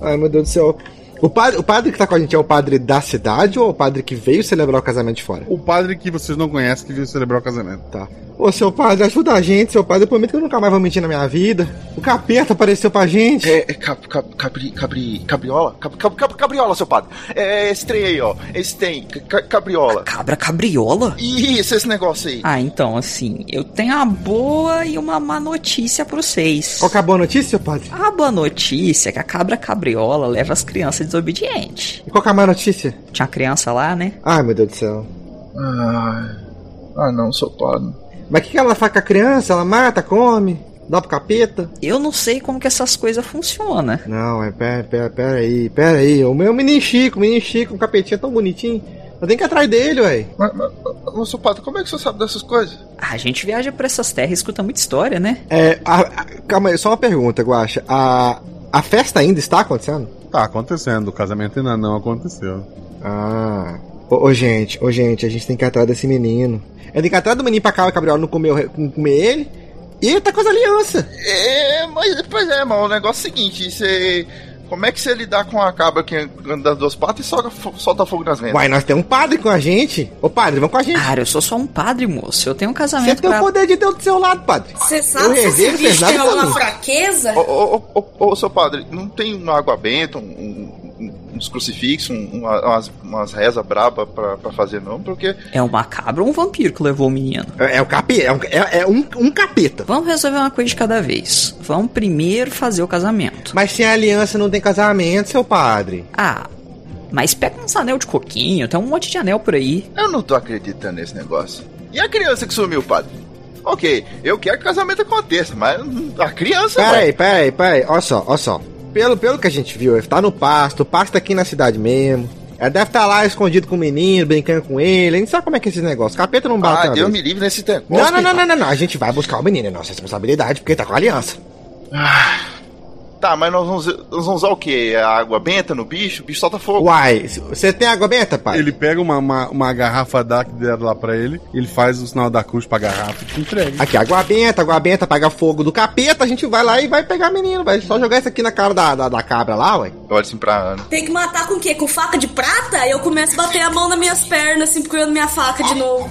Ai, meu Deus do céu. O padre, o padre que tá com a gente é o padre da cidade ou é o padre que veio celebrar o casamento de fora? O padre que vocês não conhecem que veio celebrar o casamento. Tá. Ô, seu padre, ajuda a gente, seu padre. Eu prometo que eu nunca mais vou mentir na minha vida. O capeta apareceu pra gente. É, é cap, cap, cabri, cabri, cabriola? Cap, cap, cap, cabriola, seu padre. É esse trem aí, ó. Esse tem, ca, cabriola. Cabra cabriola? Isso, esse negócio aí. Ah, então, assim, eu tenho uma boa e uma má notícia pra vocês. Qual que é a boa notícia, seu padre? A boa notícia é que a cabra cabriola leva as crianças desobedientes. E qual que é a má notícia? Tinha criança lá, né? Ai, meu Deus do céu. Ah, ah não, seu padre. Mas o que, que ela faz com a criança? Ela mata, come, dá pro capeta? Eu não sei como que essas coisas funcionam. Não, é pera, pera, pera aí, pera aí. O meu menino Chico, o menino Chico, um capetinho tão bonitinho. Eu tenho que ir atrás dele, ué. Mas, mas, mas, seu padre, como é que você sabe dessas coisas? A gente viaja por essas terras e escuta muita história, né? É, a- a- calma aí, só uma pergunta, Guaxa. A, a festa ainda está acontecendo? Tá acontecendo, o casamento ainda não aconteceu. Ah. Ô, ô, gente, ô gente, a gente tem que ir atrás desse menino. É tem que ir atrás do menino pra cá, o Gabriel não o não comer ele. E ele tá com as alianças. É, mas pois é, mano, o negócio é o seguinte, você. Como é que você lidar com a cabra que anda das duas patas e solta, solta fogo nas ventas? Uai, nós temos um padre com a gente. Ô padre, vamos com a gente. Cara, eu sou só um padre, moço. Eu tenho um Você casamento tem o pra... poder de Deus do seu lado, padre. Você Eu sabe nada tem pra alguma mim. fraqueza? Ô, ô, ô, ô, ô, seu padre, não tem uma água benta, um- uns crucifixos, um- uma- umas, umas rezas braba pra, pra fazer, não? Porque. É uma cabra ou um vampiro que levou o menino? É, é o capeta, é, um, é- é um, um capeta. Vamos resolver uma coisa de cada vez. Vamos primeiro fazer o casamento. Mas sem aliança não tem casamento, seu padre. Ah, mas pega uns anel de coquinho, tem um monte de anel por aí. Eu não tô acreditando nesse negócio. E a criança que sumiu, padre? Ok, eu quero que o casamento aconteça, mas a criança. Pera ué. aí, pera aí, pera aí. Olha só, olha só. Pelo, pelo que a gente viu, ele tá no pasto, o pasto tá aqui na cidade mesmo. Ela deve estar lá escondido com o menino, brincando com ele. A gente sabe como é que é esses negócios. Capeta não bate Ah, Deus me livre nesse negócio. Não, não, não, não, não, não. A gente vai buscar o menino, é nossa responsabilidade, porque ele tá com a aliança. Tá, mas nós vamos, nós vamos usar o quê? A água benta no bicho? O bicho solta fogo. Uai, você tem água benta, pai? Ele pega uma, uma, uma garrafa da que deram lá pra ele, ele faz o sinal da cruz pra garrafa e te entrega. Aqui, água benta, água benta, apaga fogo do capeta, a gente vai lá e vai pegar o menino. Vai só jogar isso aqui na cara da, da, da cabra lá, ué. Eu olho assim pra Ana. Tem que matar com o quê? Com faca de prata? Aí eu começo a bater a mão nas minhas pernas, assim, procurando minha faca de novo.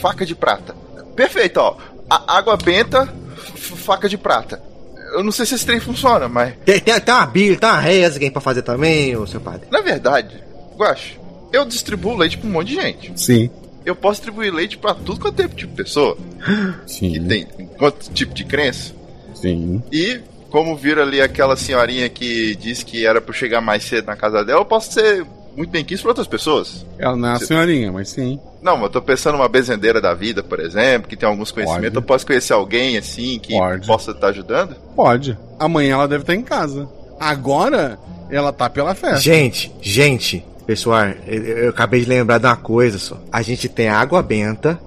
Faca de prata. Perfeito, ó. A- água benta, faca de prata. Eu não sei se esse trem funciona, mas. Tem, tem, tem uma bíblia, tem uma reza que tem pra fazer também, ô seu padre. Na verdade, Guacho, eu distribuo leite pra um monte de gente. Sim. Eu posso distribuir leite pra tudo quanto é tipo de pessoa. Sim. Que tem quanto tipo de crença. Sim. E, como vira ali aquela senhorinha que disse que era pra eu chegar mais cedo na casa dela, eu posso ser muito bem quis por outras pessoas. Ela não é a Você- senhorinha, mas sim. Não, mas eu tô pensando numa bezendeira da vida, por exemplo, que tem alguns conhecimentos. Pode. Eu posso conhecer alguém assim que Pode. possa estar ajudando? Pode. Amanhã ela deve estar em casa. Agora, ela tá pela festa. Gente, gente, pessoal, eu, eu acabei de lembrar de uma coisa só. A gente tem a água benta,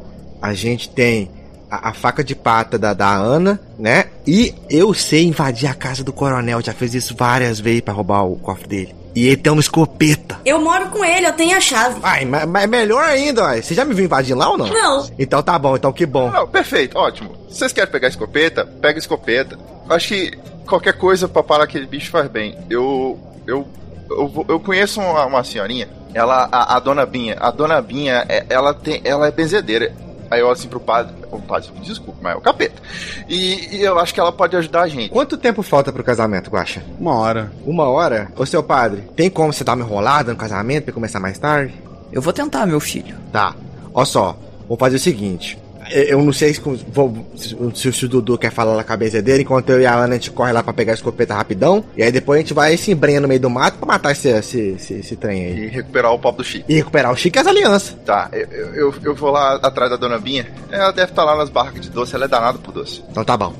a gente tem a, a faca de pata da, da Ana, né? E eu sei invadir a casa do coronel, já fez isso várias vezes pra roubar o cofre dele. E ele tem uma escopeta. Eu moro com ele, eu tenho a chave. Ai, mas, mas melhor ainda, ó. Você já me viu invadir lá ou não? Não. Então tá bom, então que bom. Não, perfeito, ótimo. Se vocês querem pegar a escopeta, pega a escopeta. Acho que qualquer coisa pra parar aquele bicho faz bem. Eu. Eu. Eu, eu conheço uma, uma senhorinha, ela, a, a dona Binha. A dona Binha, é- ela tem, ela é benzedeira. Aí eu olho assim pro padre, o padre, desculpa, mas é o capeta. E, e eu acho que ela pode ajudar a gente. Quanto tempo falta pro casamento, Guaxa? Uma hora. Uma hora? Ô, seu padre, tem como você dar uma enrolada no casamento pra começar mais tarde? Eu vou tentar, meu filho. Tá. Ó só, vou fazer o seguinte. Eu eu não sei se, vou- se- se o Dudu quer falar na cabeça dele, enquanto eu e a Ana a gente corre lá pra pegar a escopeta rapidão. E aí depois a gente vai se embrenha no meio do mato pra matar esse, esse, esse, esse trem aí. E recuperar o pop do Chico. E recuperar o Chico e as alianças. Tá, eu, eu, eu vou lá atrás da dona Binha. Ela deve estar lá nas barracas de doce, ela é danada por doce. Então tá bom.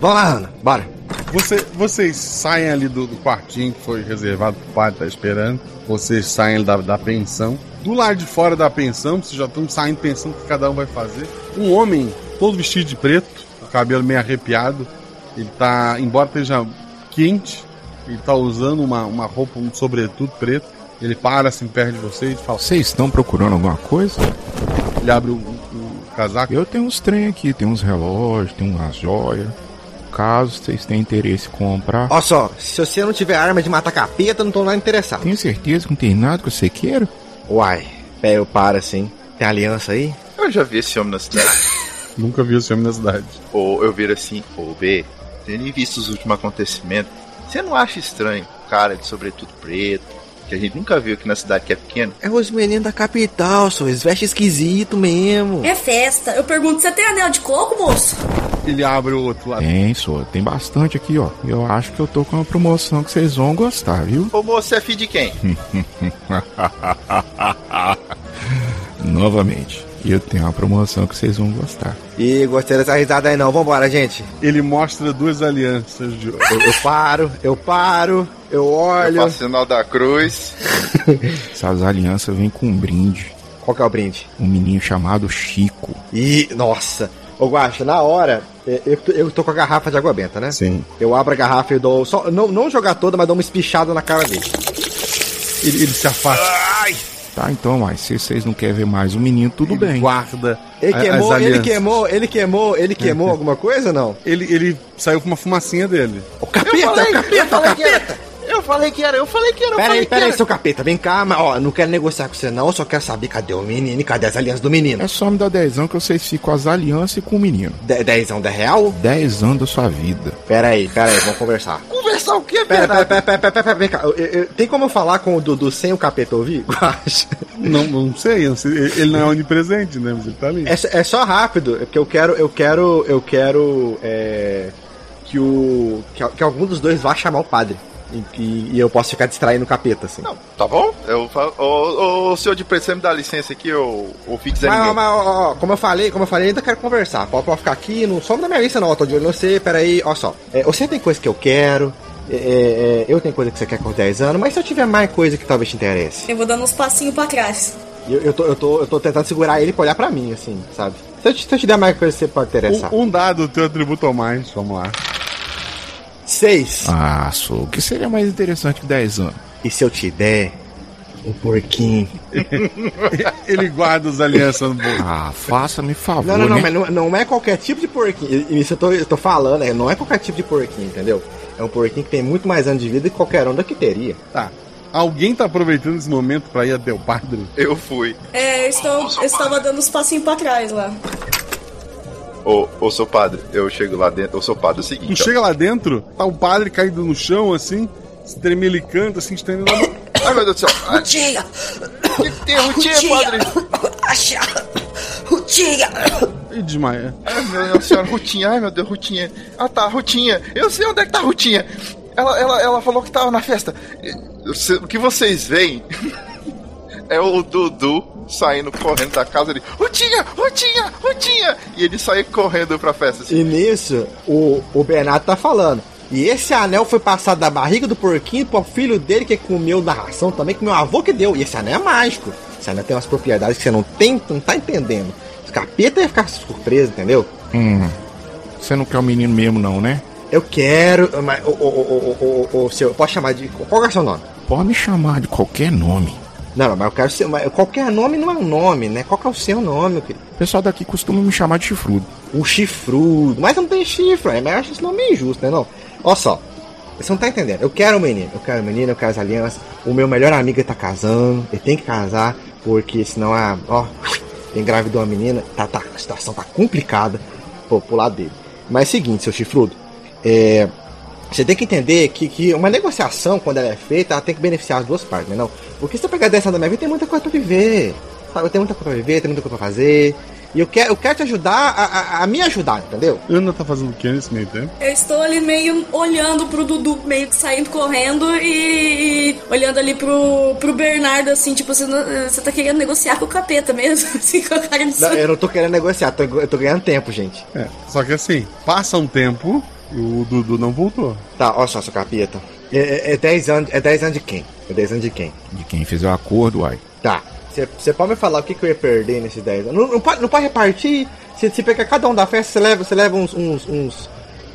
Vamos lá, Ana, bora. Você, vocês saem ali do, do quartinho que foi reservado pro padre, tá esperando. Vocês saem da, da pensão. Do lado de fora da pensão, vocês já estão saindo pensando o que cada um vai fazer. Um homem, todo vestido de preto, o cabelo meio arrepiado. Ele tá, embora esteja quente, ele tá usando uma, uma roupa, um sobretudo preto. Ele para assim perto de vocês e fala: Vocês estão procurando alguma coisa? Ele abre o, o casaco. Eu tenho uns trem aqui, tem uns relógios, tem umas joias. Caso vocês tenham interesse em comprar. Ó só, se você não tiver arma de matar capeta, eu não tô lá interessado. Tenho certeza que não tem nada que você queira? Uai, pé, eu paro assim. Tem aliança aí? Eu já vi esse homem na cidade. Nunca vi esse homem na cidade. Ou eu viro assim, ô B, tendo visto os últimos acontecimentos, você não acha estranho o cara de sobretudo preto, que a gente nunca viu aqui na cidade que é pequena? É os meninos da capital, só eles vestem esquisito mesmo. É festa. Eu pergunto, você tem anel de coco, moço? Ele abre o outro lado. Tem, só. Tem bastante aqui, ó. Eu acho que eu tô com uma promoção que vocês vão gostar, viu? Ô moço, você é filho de quem? Novamente. Eu tenho uma promoção que vocês vão gostar. Ih, gostei dessa risada aí não. Vambora, gente. Ele mostra duas alianças de ouro. Eu, eu paro, eu paro, eu olho. Eu faço sinal da cruz. Essas alianças vêm com um brinde. Qual que é o brinde? Um menino chamado Chico. Ih, nossa. Ô, Guaxa, na hora, é, eu, tô- eu tô com a garrafa de água benta, né? Sim. Eu abro a garrafa e dou. Só, não, não jogar toda, mas dou uma espichada na cara dele. Ele, ele se afasta. Tá, então, mas se vocês não querem ver mais o menino, tudo Ele bem. guarda Ele a- queimou, as ele queimou, ele queimou, ele queimou alguma coisa ou não? Ele, ele saiu com uma fumacinha dele. O capeta, o capeta, o capeta! Eu falei que era, eu falei que era, eu Pera falei aí, que pera aí, era. seu capeta, vem cá, mas ó, não quero negociar com você não, eu só quero saber cadê o menino e cadê as alianças do menino. É só me dar dezão que vocês ficam com as alianças e com o menino. De, dezão da real? Dezão da sua vida. Pera aí, pera aí, vamos conversar. Conversar o quê, Pera, pera, verdade? pera, pera, pera, pera, vem cá. Eu- eu- eu- tem como eu falar com o Dudu sem o capeta ouvir? Não, não sei, eu não sei, ele não é onipresente, né? Mas ele tá ali. É, só- é só rápido, é porque eu quero, eu quero, eu quero é, que o que, que algum dos dois vá chamar o padre e, e- e eu posso ficar distraindo o capeta assim. Não, tá bom? Eu falo, ô, ô, senhor de preço, você me dá licença aqui, eu, eu fico Zé Mas, Ninguém. mas, ó, ó, como eu falei, como eu falei, ainda quero conversar. Pode, pode ficar aqui, não some da minha lista não, eu tô de olho em você, peraí, ó só. É, você tem coisa que eu quero, é, é, eu tenho coisa que você quer com 10 anos, mas se eu tiver mais coisa que talvez te interesse. Eu vou dando uns passinhos pra trás. Eu, eu, tô, eu, tô, eu tô tentando segurar ele pra olhar pra mim, assim, sabe? Se eu, te- se eu te der mais coisa que você pode interessar. Um, um dado do teu atributo ou mais, vamos lá. Seis. Ah, só. O que seria mais interessante que 10 anos? E se eu te der um porquinho? Ele guarda as alianças no bolso. Ah, faça-me favor, Não, não, não, né? mas não, não é qualquer tipo de porquinho. E- Isso eu tô, eu tô falando, é, não é qualquer tipo de porquinho, entendeu? É um porquinho que tem muito mais anos de vida que qualquer um daqui teria. Tá. Alguém tá aproveitando esse momento pra ir até o padre? Eu fui. É, eu, estou, eu estava dando uns passinhos pra trás lá. Ô, ô, seu padre, eu chego lá dentro, ô, seu padre, é o Tu seguinte, ó. chega lá dentro, tá o padre caído no chão, assim, se tremelicando, assim, estendendo a mão. Ai, meu Deus do céu. Ai, Rutinha! O que tem, Rutinha, padre? Acha! Rutinha! E desmaia. Ai, meu Deus do céu, Rutinha, ai, meu Deus, Rutinha. Ah, tá, Rutinha. Eu sei onde é que tá a Rutinha. Ela, ela, ela falou que tava na festa. Sei- O que vocês veem é o Dudu saindo correndo da casa ali. Rutinha, Rutinha, Rutinha! E ele sai correndo pra festa assim. E nisso, o, o Bernardo tá falando. E esse anel foi passado da barriga do porquinho pro filho dele que comeu da ração também, que meu avô que deu. E esse anel é mágico. Esse anel tem umas propriedades que você não tem, não tá entendendo. Os capeta ia ficar surpreso, entendeu? Hum. Você não quer o menino mesmo, não, né? Eu quero. Mas, o, o, o, o, o, seu. Posso chamar de. Qual é o seu nome? Pode me chamar de qualquer nome. Não, mas eu quero ser. Qualquer nome não é um nome, né? Qual que é o seu nome, querido? O pessoal daqui costuma me chamar de chifrudo. O chifrudo. Mas não tem chifre, mas eu acho esse nome injusto, né? Não. Olha só. Você não tá entendendo. Eu quero o menino. Eu quero o menino, eu quero as alianças. O meu melhor amigo tá casando. Ele tem que casar. Porque senão a. Ó. Engravidou uma menina. Tá, tá, a situação tá complicada pô, pro lado dele. Mas é o seguinte, seu chifrudo. É. Você tem que entender que, que uma negociação, quando ela é feita, ela tem que beneficiar as duas partes, né? Não? Porque se eu pegar 10 anos da minha vida, tem muita coisa pra viver. Sabe? Eu tenho muita coisa pra viver, tenho muita coisa pra fazer. E eu quero, eu quero te ajudar a, a, a me ajudar, entendeu? Ana tá fazendo o que nesse meio tempo? Eu estou ali meio olhando pro Dudu, meio que saindo correndo e, e olhando ali pro, pro Bernardo, assim, tipo, você, não- você tá querendo negociar com o capeta mesmo, assim, com a cara de Não, eu não tô querendo negociar, tô, eu tô ganhando tempo, gente. É, só que assim, passa um tempo e o Dudu não voltou. Tá, olha só, seu capeta. É, é, é 10 anos, é 10 anos de quem? É 10 anos de quem? De quem fez o acordo, uai. Tá. Você pode me falar o que, que eu ia perder nesses 10 anos? Não, não pode, não pode repartir. Se você pegar cada um da festa, você leva, você leva uns, uns, uns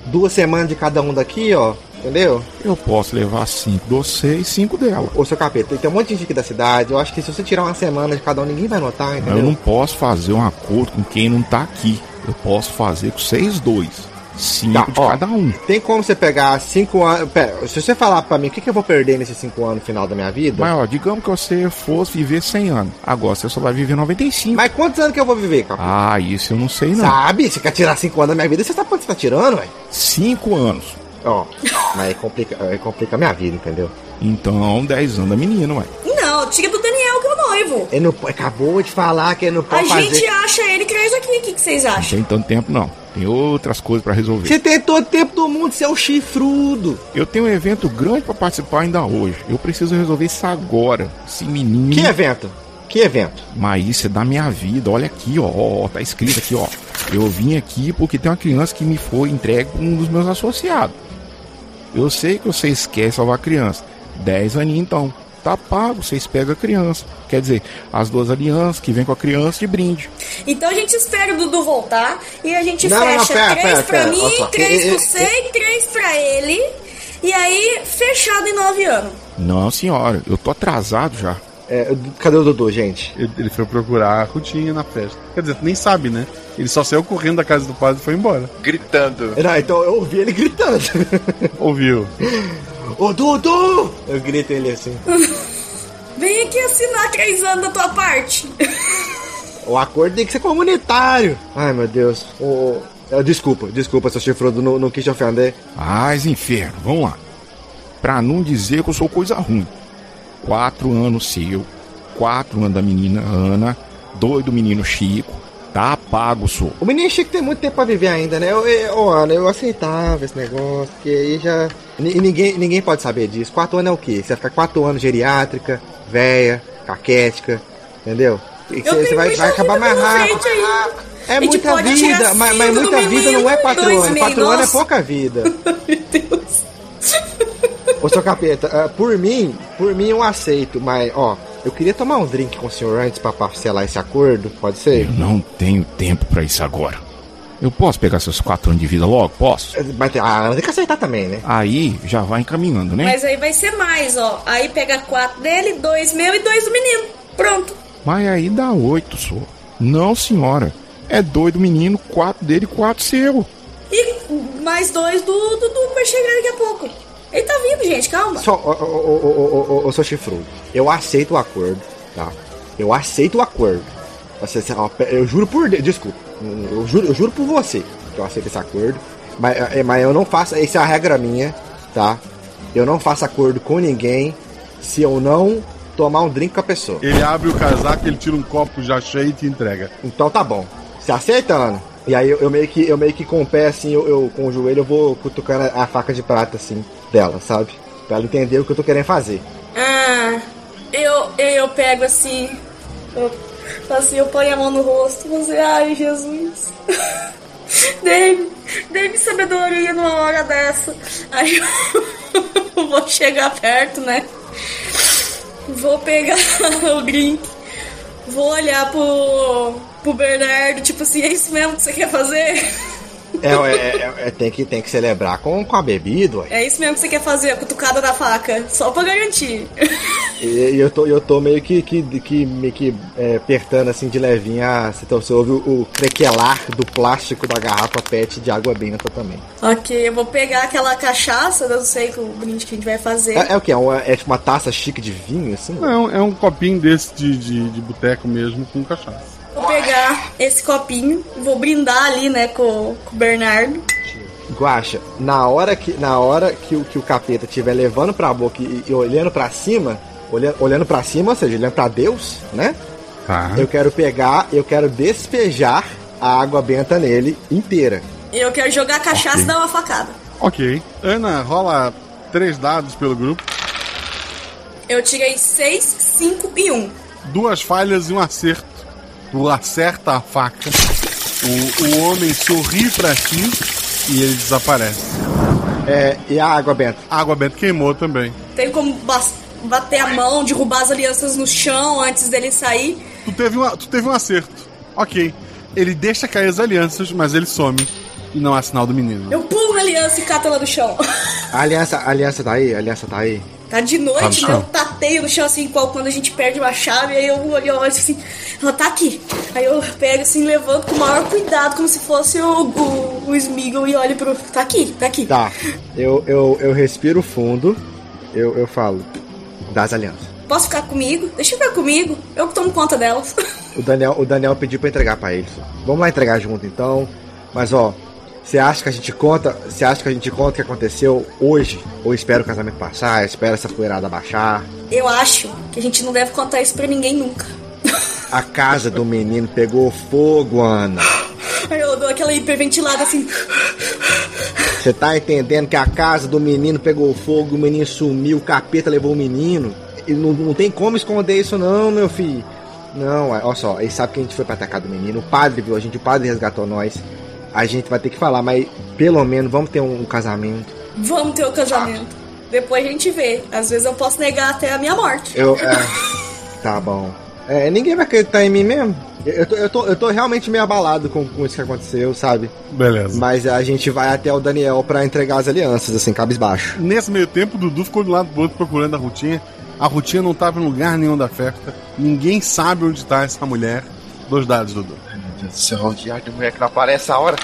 duas semanas de cada um daqui, ó. Entendeu? Eu posso levar cinco de você e cinco dela. Ô, seu capeta, tem um monte de gente aqui da cidade. Eu acho que se você tirar uma semana de cada um, ninguém vai notar, entendeu? Eu não posso fazer um acordo com quem não tá aqui. Eu posso fazer com vocês dois. Cinco Tá, de ó, cada um. Tem como você pegar 5 anos. Pera, se você falar pra mim o que, que eu vou perder nesses 5 anos no final da minha vida. Mas ó, digamos que você fosse viver 100 anos. Agora você só vai viver 95. Mas quantos anos que eu vou viver, capeta? Ah, isso eu não sei não. Sabe? Você quer tirar 5 anos da minha vida, você sabe quanto você tá tirando, velho? Cinco anos. Ó, mas aí complica, aí complica a minha vida, entendeu? Então, 10 anos da menina, ué. Não, tira do Daniel que é o noivo. Ele não, acabou de falar que ele não A pode fazer. gente acha ele que traz aqui, o que, que vocês Não acham? tem tanto tempo não. Tem outras coisas pra resolver. Você tem todo o tempo do mundo, você é o chifrudo. Eu tenho um evento grande pra participar ainda hoje. Eu preciso resolver isso agora. Esse menino. Que evento? Que evento? Mas isso é da minha vida. Olha aqui, ó, ó. Tá escrito aqui, ó. Eu vim aqui porque tem uma criança que me foi entregue por um dos meus associados. Eu sei que vocês querem salvar a criança. 10 aninhos então. Tá pago, vocês pegam a criança. Quer dizer, as duas alianças que vem com a criança de brinde. Então a gente espera o Dudu voltar e a gente Não, não, fecha pera, três pera, pra pera, mim, só. três pra você e três pra ele. E aí, fechado em nove anos. Não, senhora, eu tô atrasado já. É, cadê o Dudu, gente? Ele, foi procurar a Rutinha na festa. Quer dizer, tu nem sabe, né? Ele só saiu correndo da casa do padre e foi embora. Gritando. Não, então eu ouvi ele gritando. Ouviu? Ô Dudu! Eu grito ele assim. Vem aqui assinar três anos da tua parte. O acordo tem que ser comunitário. Ai, meu Deus. Ô, é, desculpa, desculpa, seu chifrudo, não, não quis te ofender. Mas inferno, vamos lá. Pra não dizer que eu sou coisa ruim. Quatro anos seu, quatro anos da menina Ana, dois do menino Chico. Tá pago, sou. O menino Chico tem muito tempo pra viver ainda, né? Eu, eu, Ana, eu aceitava esse negócio, porque aí já. Ni- ninguém, ninguém pode saber disso. Quatro anos é o quê? Você vai ficar quatro anos geriátrica, véia, caquética, entendeu? E Você, vai, vai acabar mais rápido. É gente muita vida, mas, mas muita vida não é quatro anos. meio, Quatro anos é pouca vida. Ô, seu capeta, ah, por mim, por mim eu aceito, mas, ó, eu queria tomar um drink com o senhor antes pra parcelar esse acordo, pode ser? Eu não tenho tempo pra isso agora. Eu posso pegar seus quatro anos de vida logo? Posso? Mas tem- a Ana tem que aceitar também, né? Aí já vai encaminhando, né? Mas aí vai ser mais, ó. Aí pega quatro dele, dois meu e dois do menino. Pronto. Mas aí dá oito, só. Não, senhora. É dois do menino, quatro dele e quatro seu. E mais dois do Dudu vai chegar daqui a pouco. Ele tá vindo, gente, calma. Só, ô, ô, ô, ô, ô, eu aceito o acordo, tá? Eu aceito o acordo. Eu juro por Deus, desculpa, eu juro, eu juro por você que eu aceito esse acordo, mas, é, mas eu não faço, essa é a regra minha, tá? Eu não faço acordo com ninguém se eu não tomar um drink com a pessoa. Ele abre o casaco, ele tira um copo já cheio e te entrega. Então tá bom. Você aceita, Ana? E aí eu, eu meio que eu meio que com o pé assim, eu, eu- com o joelho eu vou cutucando a, a faca de prata assim dela, sabe? Pra ela entender o que eu tô querendo fazer. Ah, eu, eu, pego assim. Eu, assim, eu ponho a mão no rosto. Você, ai, Jesus. Dê-me, dê-me sabedoria numa hora dessa. Aí eu vou chegar perto, né? Vou pegar o drink. Vou olhar pro, pro Bernardo, tipo assim, é isso mesmo que você quer fazer? É, é, é, é, tem, que, tem que celebrar com, com a bebida, ué. É isso mesmo que você quer fazer, a cutucada da faca. Só pra garantir. E, e eu, tô, eu tô meio que, que, que, meio que é, apertando assim de levinha. Então você ouve o, o crequelar do plástico da garrafa PET de água benta também. Ok, eu vou pegar aquela cachaça, eu não sei o brinde que a gente vai fazer. É, é o que? É, uma, é tipo uma taça chique de vinho, assim? Não, é um copinho desse de, de, de boteco mesmo com cachaça. Vou pegar esse copinho, vou brindar ali, né, com, com o Bernardo. Guaxa, na hora que na hora que, o- que o capeta estiver levando pra boca e, e olhando pra cima, olhando, olhando para cima, ou seja, olhando pra Deus, né? Tá. Eu quero pegar, eu quero despejar a água benta nele inteira. Eu quero jogar a cachaça e dar uma facada. Ok. Ana, rola três dados pelo grupo. Eu tirei 6, 5 e 1. Duas falhas e um acerto. Tu acerta a faca. O, o homem sorri pra ti e ele desaparece. É, e a água benta? A água benta queimou também. Tem como bater a mão, derrubar as alianças no chão antes dele sair. Tu teve, uma, tu teve um acerto. Ok. Ele deixa cair as alianças, mas ele some. E não há sinal do menino. Eu pulo na aliança e cato ela no chão. A aliança, a aliança tá aí? A aliança tá aí? Tá de Tá no noite, né? chão. Eu tateio no chão assim, igual quando a gente perde uma chave, aí eu olho, eu olho assim, ela tá aqui. Aí eu pego assim, levanto com o maior cuidado, como se fosse o, o, o Smeagol e olho pro. Tá aqui, tá aqui. Tá. Eu, eu, eu respiro fundo, eu, eu falo das alianças. Posso ficar comigo? Deixa eu ficar comigo. Eu que tomo conta delas. O Daniel, o Daniel pediu pra entregar pra eles. Vamos lá entregar junto então. Mas ó, você acha que a gente conta? Você acha que a gente conta o que aconteceu hoje? Ou espera o casamento passar? Espera essa poeirada baixar? Eu acho que a gente não deve contar isso pra ninguém nunca. A casa do menino pegou fogo, Ana. Eu dou aquela hiperventilada assim. Você tá entendendo que a casa do menino pegou fogo, o menino sumiu, o capeta levou o menino? E não, não tem como esconder isso não, meu filho. Não, olha só, ele sabe que a gente foi pra atacar do menino, o padre viu a gente, o padre resgatou nós. A gente vai ter que falar, mas pelo menos vamos ter um, um casamento. Vamos ter o casamento. Depois a gente vê. Às vezes eu posso negar até a minha morte. Eu. é, tá bom. É, ninguém vai acreditar em mim mesmo. Eu, eu tô, eu, tô, eu tô realmente meio abalado com, com isso que aconteceu, sabe? Beleza. Mas a gente vai até o Daniel pra entregar as alianças, assim, cabisbaixo. Nesse meio tempo, o Dudu ficou do lado do outro procurando a Rutinha. A Rutinha não tava em lugar nenhum da festa. Ninguém sabe onde tá essa mulher. Dois dados, Dudu. Deus do céu, o diário de mulher que não aparece a hora.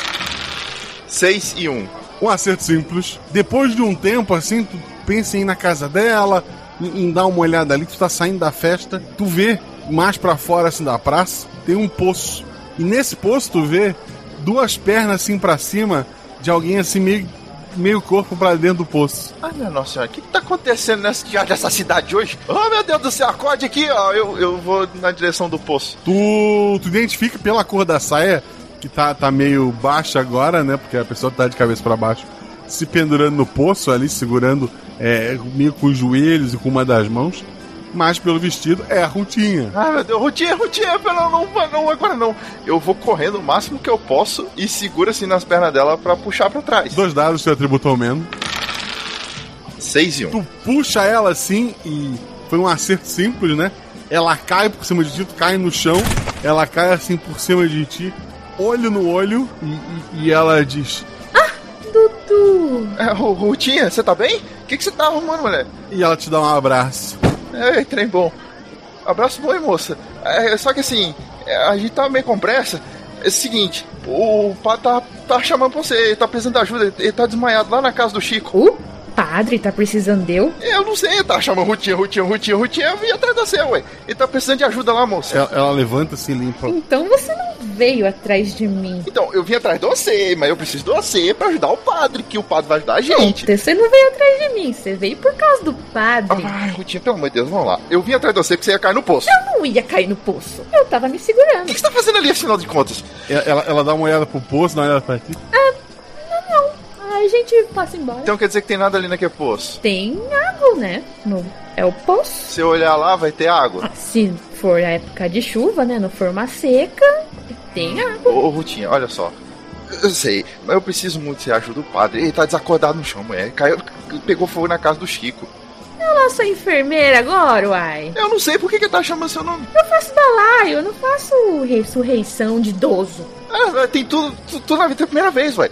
6 e 1. Um acerto simples. Depois de um tempo, assim, tu pensa em ir na casa dela, em, em dar uma olhada ali, tu tá saindo da festa, tu vê mais pra fora, assim, da praça, tem um poço. E nesse poço tu vê duas pernas, assim, pra cima, de alguém, assim, meio, meio corpo pra dentro do poço. Ai, minha nossa senhora, o que, que tá acontecendo nessa dessa cidade hoje? Oh, meu Deus do céu, acorde aqui, ó. Eu, eu vou na direção do poço. Tu, tu identifica pela cor da saia, que tá, tá meio baixa agora, né? Porque a pessoa tá de cabeça pra baixo, se pendurando no poço ali, segurando é, meio com os joelhos e com uma das mãos. Mas pelo vestido é a Rutinha. Ai, meu Deus, Rutinha, Rutinha, pelo não, não, não, agora não. Eu vou correndo o máximo que eu posso e seguro assim nas pernas dela pra puxar pra trás. Dois dados, seu atributo aumento. 6 e 1. Tu puxa ela assim e foi um acerto simples, né? Ela cai por cima de ti, tu cai no chão, ela cai assim por cima de ti, olho no olho, e, e- e ela diz: Dudu! É, Ru- Rutinha, você tá bem? O que, que você tá arrumando, mulher? E ela te dá um abraço. Ei, trem bom. Abraço bom, hein, moça. É, só que assim, é, a gente tá meio com pressa. É o seguinte, o padre tá, tá chamando pra você, ele tá precisando de ajuda, ele tá desmaiado lá na casa do Chico. O padre tá precisando de eu? Eu não sei, ele tá chamando Rutinha, Rutinha, Rutinha, Rutinha, eu vim atrás da você, ué. Ele tá precisando de ajuda lá, moça. Ela, ela levanta assim, limpa. Então você não veio atrás de mim. Então, eu vim atrás de você, mas eu preciso de você pra ajudar o padre, que o padre vai ajudar a gente. Não, você não veio atrás de mim, você veio por causa do padre. Ai, Rutinha, pelo amor de Deus, vamos lá. Eu vim atrás de você porque você ia cair no poço. Eu não ia cair no poço. Eu tava me segurando. O que você tá fazendo ali, afinal de contas? Ela, ela dá uma olhada pro poço, dá uma olhada pra ti. Não, não. A gente possa ir embora. Então quer dizer que tem nada ali naquele poço. Tem água, né? No, é o poço. Se eu olhar lá, vai ter água. Se for a época de chuva, né? Não for uma seca, tem água. Ô, Rutinha, olha só. Eu sei, mas eu preciso muito que você ajude o padre. Ele tá desacordado no chão, mulher. Caiu, pegou fogo na casa do Chico. Eu não sou enfermeira agora, uai. Eu não sei por que que tá chamando seu nome. Eu faço balaio, eu não faço ressurreição de idoso. Ah, tem tudo, tu- tudo na vida é a primeira vez, ué.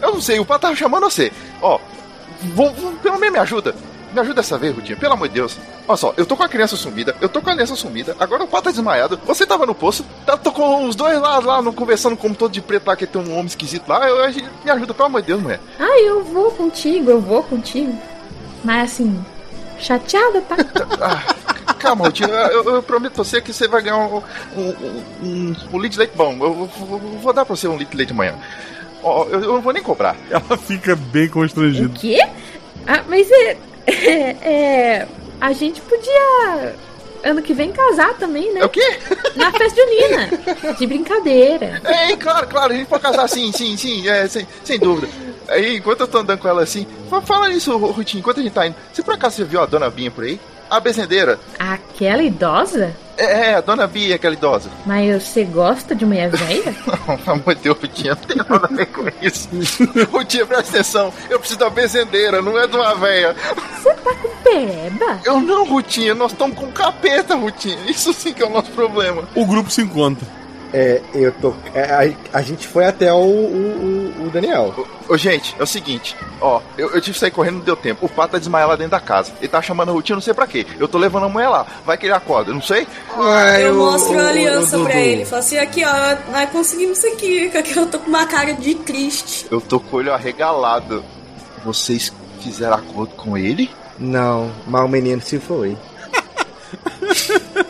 Eu não sei, o padre tava chamando você. Ó, vou, vou- pelo menos me ajuda. Me ajuda essa vez, Rutinha, pelo amor de Deus. Olha só, eu tô com a criança sumida, eu tô com a aliança sumida, agora o padre tá desmaiado, você tava no poço, tá, tô com os dois lá, lá no, conversando como todo de preto lá, que tem um homem esquisito lá. Eu, eu- me ajuda, pelo amor de Deus, mulher. Ah, eu vou contigo, eu vou contigo. Mas assim, chateada, tá? Calma, Rutinha, eu, eu prometo pra você que você vai ganhar um, um, um, um litro de leite bom. Eu, vou- vou- vou dar pra você um litro de leite amanhã. Ó, eu, eu não vou nem cobrar. Ela fica bem constrangida. Quê? Ah, mas é, é, é, A gente podia. Ano que vem casar também, né? É o quê? Na festa junina. De brincadeira. É, claro, claro, a gente pode casar sim, sim, sim, é, sem, sem dúvida. Aí, enquanto eu tô andando com ela assim, fa- fala isso, Rutinho, enquanto a gente tá indo. Se por acaso você viu a dona Binha por aí? A bezendeira. Aquela idosa? É, é, a dona Bia, aquela idosa. Mas você gosta de mulher velha? Não, pelo amor de Deus, Rutinha, não tem nada a ver com isso. Rutinha, presta atenção, eu preciso da bezendeira, não é de uma véia. Você tá com pereba? Eu não, Rutinha, nós estamos com capeta, Rutinha. Isso sim que é o nosso problema. O grupo se encontra. É, eu tô. é, a, a gente foi até o, o, o- Daniel. Ô, gente, é o seguinte, ó, eu, eu tive que sair correndo, não deu tempo. O pato tá desmaiado lá dentro da casa. Ele tá chamando a Rutinha, não sei pra quê. Eu tô levando a mulher lá. Vai que ele acorda, não sei? eu mostro a aliança pra ele. Falo assim, aqui ó, nós conseguimos isso aqui. que aqui Eu tô com uma cara de triste. Eu tô com o olho arregalado. Vocês fizeram acordo com ele? Não, mas o menino se foi.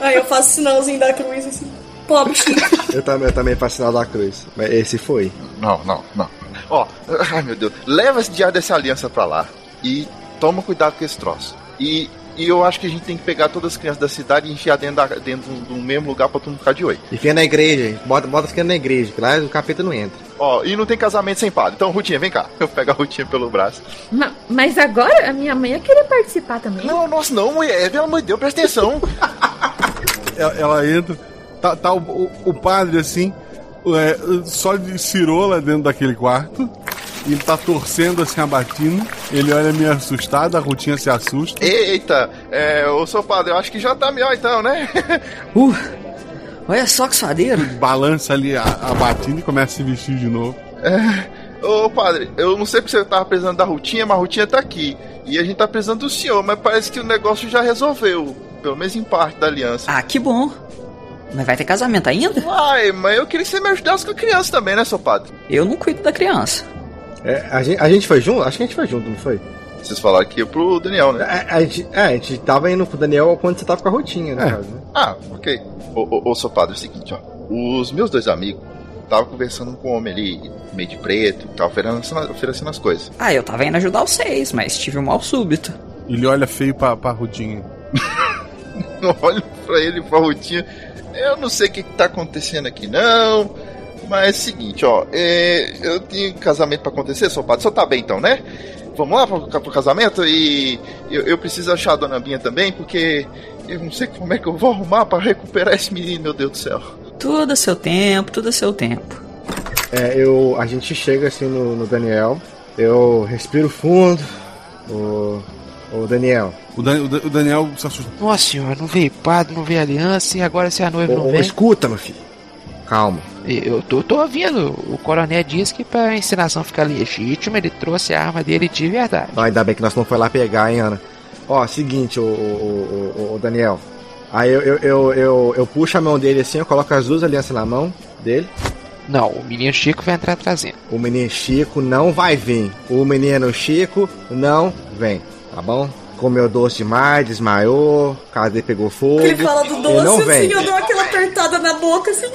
Aí eu faço sinalzinho da cruz assim. Pobre Chico. Eu também, eu também sinal da cruz. Mas esse foi. Não, não, não. Ó, ai meu Deus. Leva esse diário dessa aliança pra lá. E toma cuidado com esse troço. E, e eu acho que a gente tem que pegar todas as crianças da cidade e enfiar dentro, da, dentro do mesmo lugar pra todo mundo ficar de olho. E fica na igreja, hein? bota, bota ficando na igreja, que lá o capeta não entra. Ó, e não tem casamento sem padre. Então, Rutinha, vem cá. Eu pego a Rutinha pelo braço. Ma- mas agora a minha mãe ia querer participar também. Não, nossa, não, mulher. Pelo amor de Deus, presta atenção. Ela, ela entra, tá, tá o, o- o padre assim, é, só de cirola dentro daquele quarto. E ele tá torcendo assim a batina. Ele olha meio assustado, a Rutinha se assusta. Eita, é, ô seu padre, eu acho que já tá melhor então, né? Uh, olha só que suadeiro. Balança ali a, a batina e começa a se vestir de novo. É, ô padre, eu não sei porque você tava precisando da Rutinha, mas a Rutinha tá aqui. E a gente tá precisando do senhor, mas parece que o negócio já resolveu. Pelo menos em parte da aliança. Ah, que bom. Mas vai ter casamento ainda? Ai, mas eu queria que você me ajudasse com a criança também, né, seu padre? Eu não cuido da criança. É, a, gente, a gente foi junto? Acho que a gente foi junto, não foi? Vocês falaram que ia pro Daniel, né? A, a gente, é, a gente tava indo pro Daniel quando você tava com a rotinha, né? É. caso, né? Ah, ok. Ô, ô, ô, seu padre, é o seguinte, ó. Os meus dois amigos estavam conversando com um homem ali, meio de preto, tava oferecendo, oferecendo as coisas. Ah, eu tava indo ajudar vocês, mas tive um mal súbito. Ele olha feio pra, pra Rutinha. Olho pra ele e pra Rutinha. Eu não sei o que, que tá acontecendo aqui, não. Mas é o seguinte, ó. é, eu tenho casamento pra acontecer, seu padre. O senhor tá bem então, né? Vamos lá pro, pro casamento e eu, eu preciso achar a dona Binha também, porque eu não sei como é que eu vou arrumar pra recuperar esse menino, meu Deus do céu. Tudo a seu tempo, tudo a seu tempo. É, eu, a gente chega assim no, no Daniel, eu respiro fundo. O, o Daniel. O, Dan- o Dan- o Daniel se assusta. Nossa senhora, não veio padre, não veio aliança, e agora se a noiva não Ô, vem. escuta, meu filho. Calma. Eu tô, tô ouvindo. O coronel disse que pra encenação ficar legítima, ele trouxe a arma dele de verdade. Ah, ainda bem que nós não foi lá pegar, hein, Ana. Ó, seguinte, o, o, o, o Daniel. Aí eu, eu, eu, eu, eu puxo a mão dele assim, eu coloco as duas alianças na mão dele. Não, o menino Chico vai entrar trazendo. O menino Chico não vai vir. O menino Chico não vem, tá bom? Comeu doce demais, desmaiou, a casa dele pegou fogo. Ele fala do não doce, vem. assim, eu dou aquela apertada na boca, assim.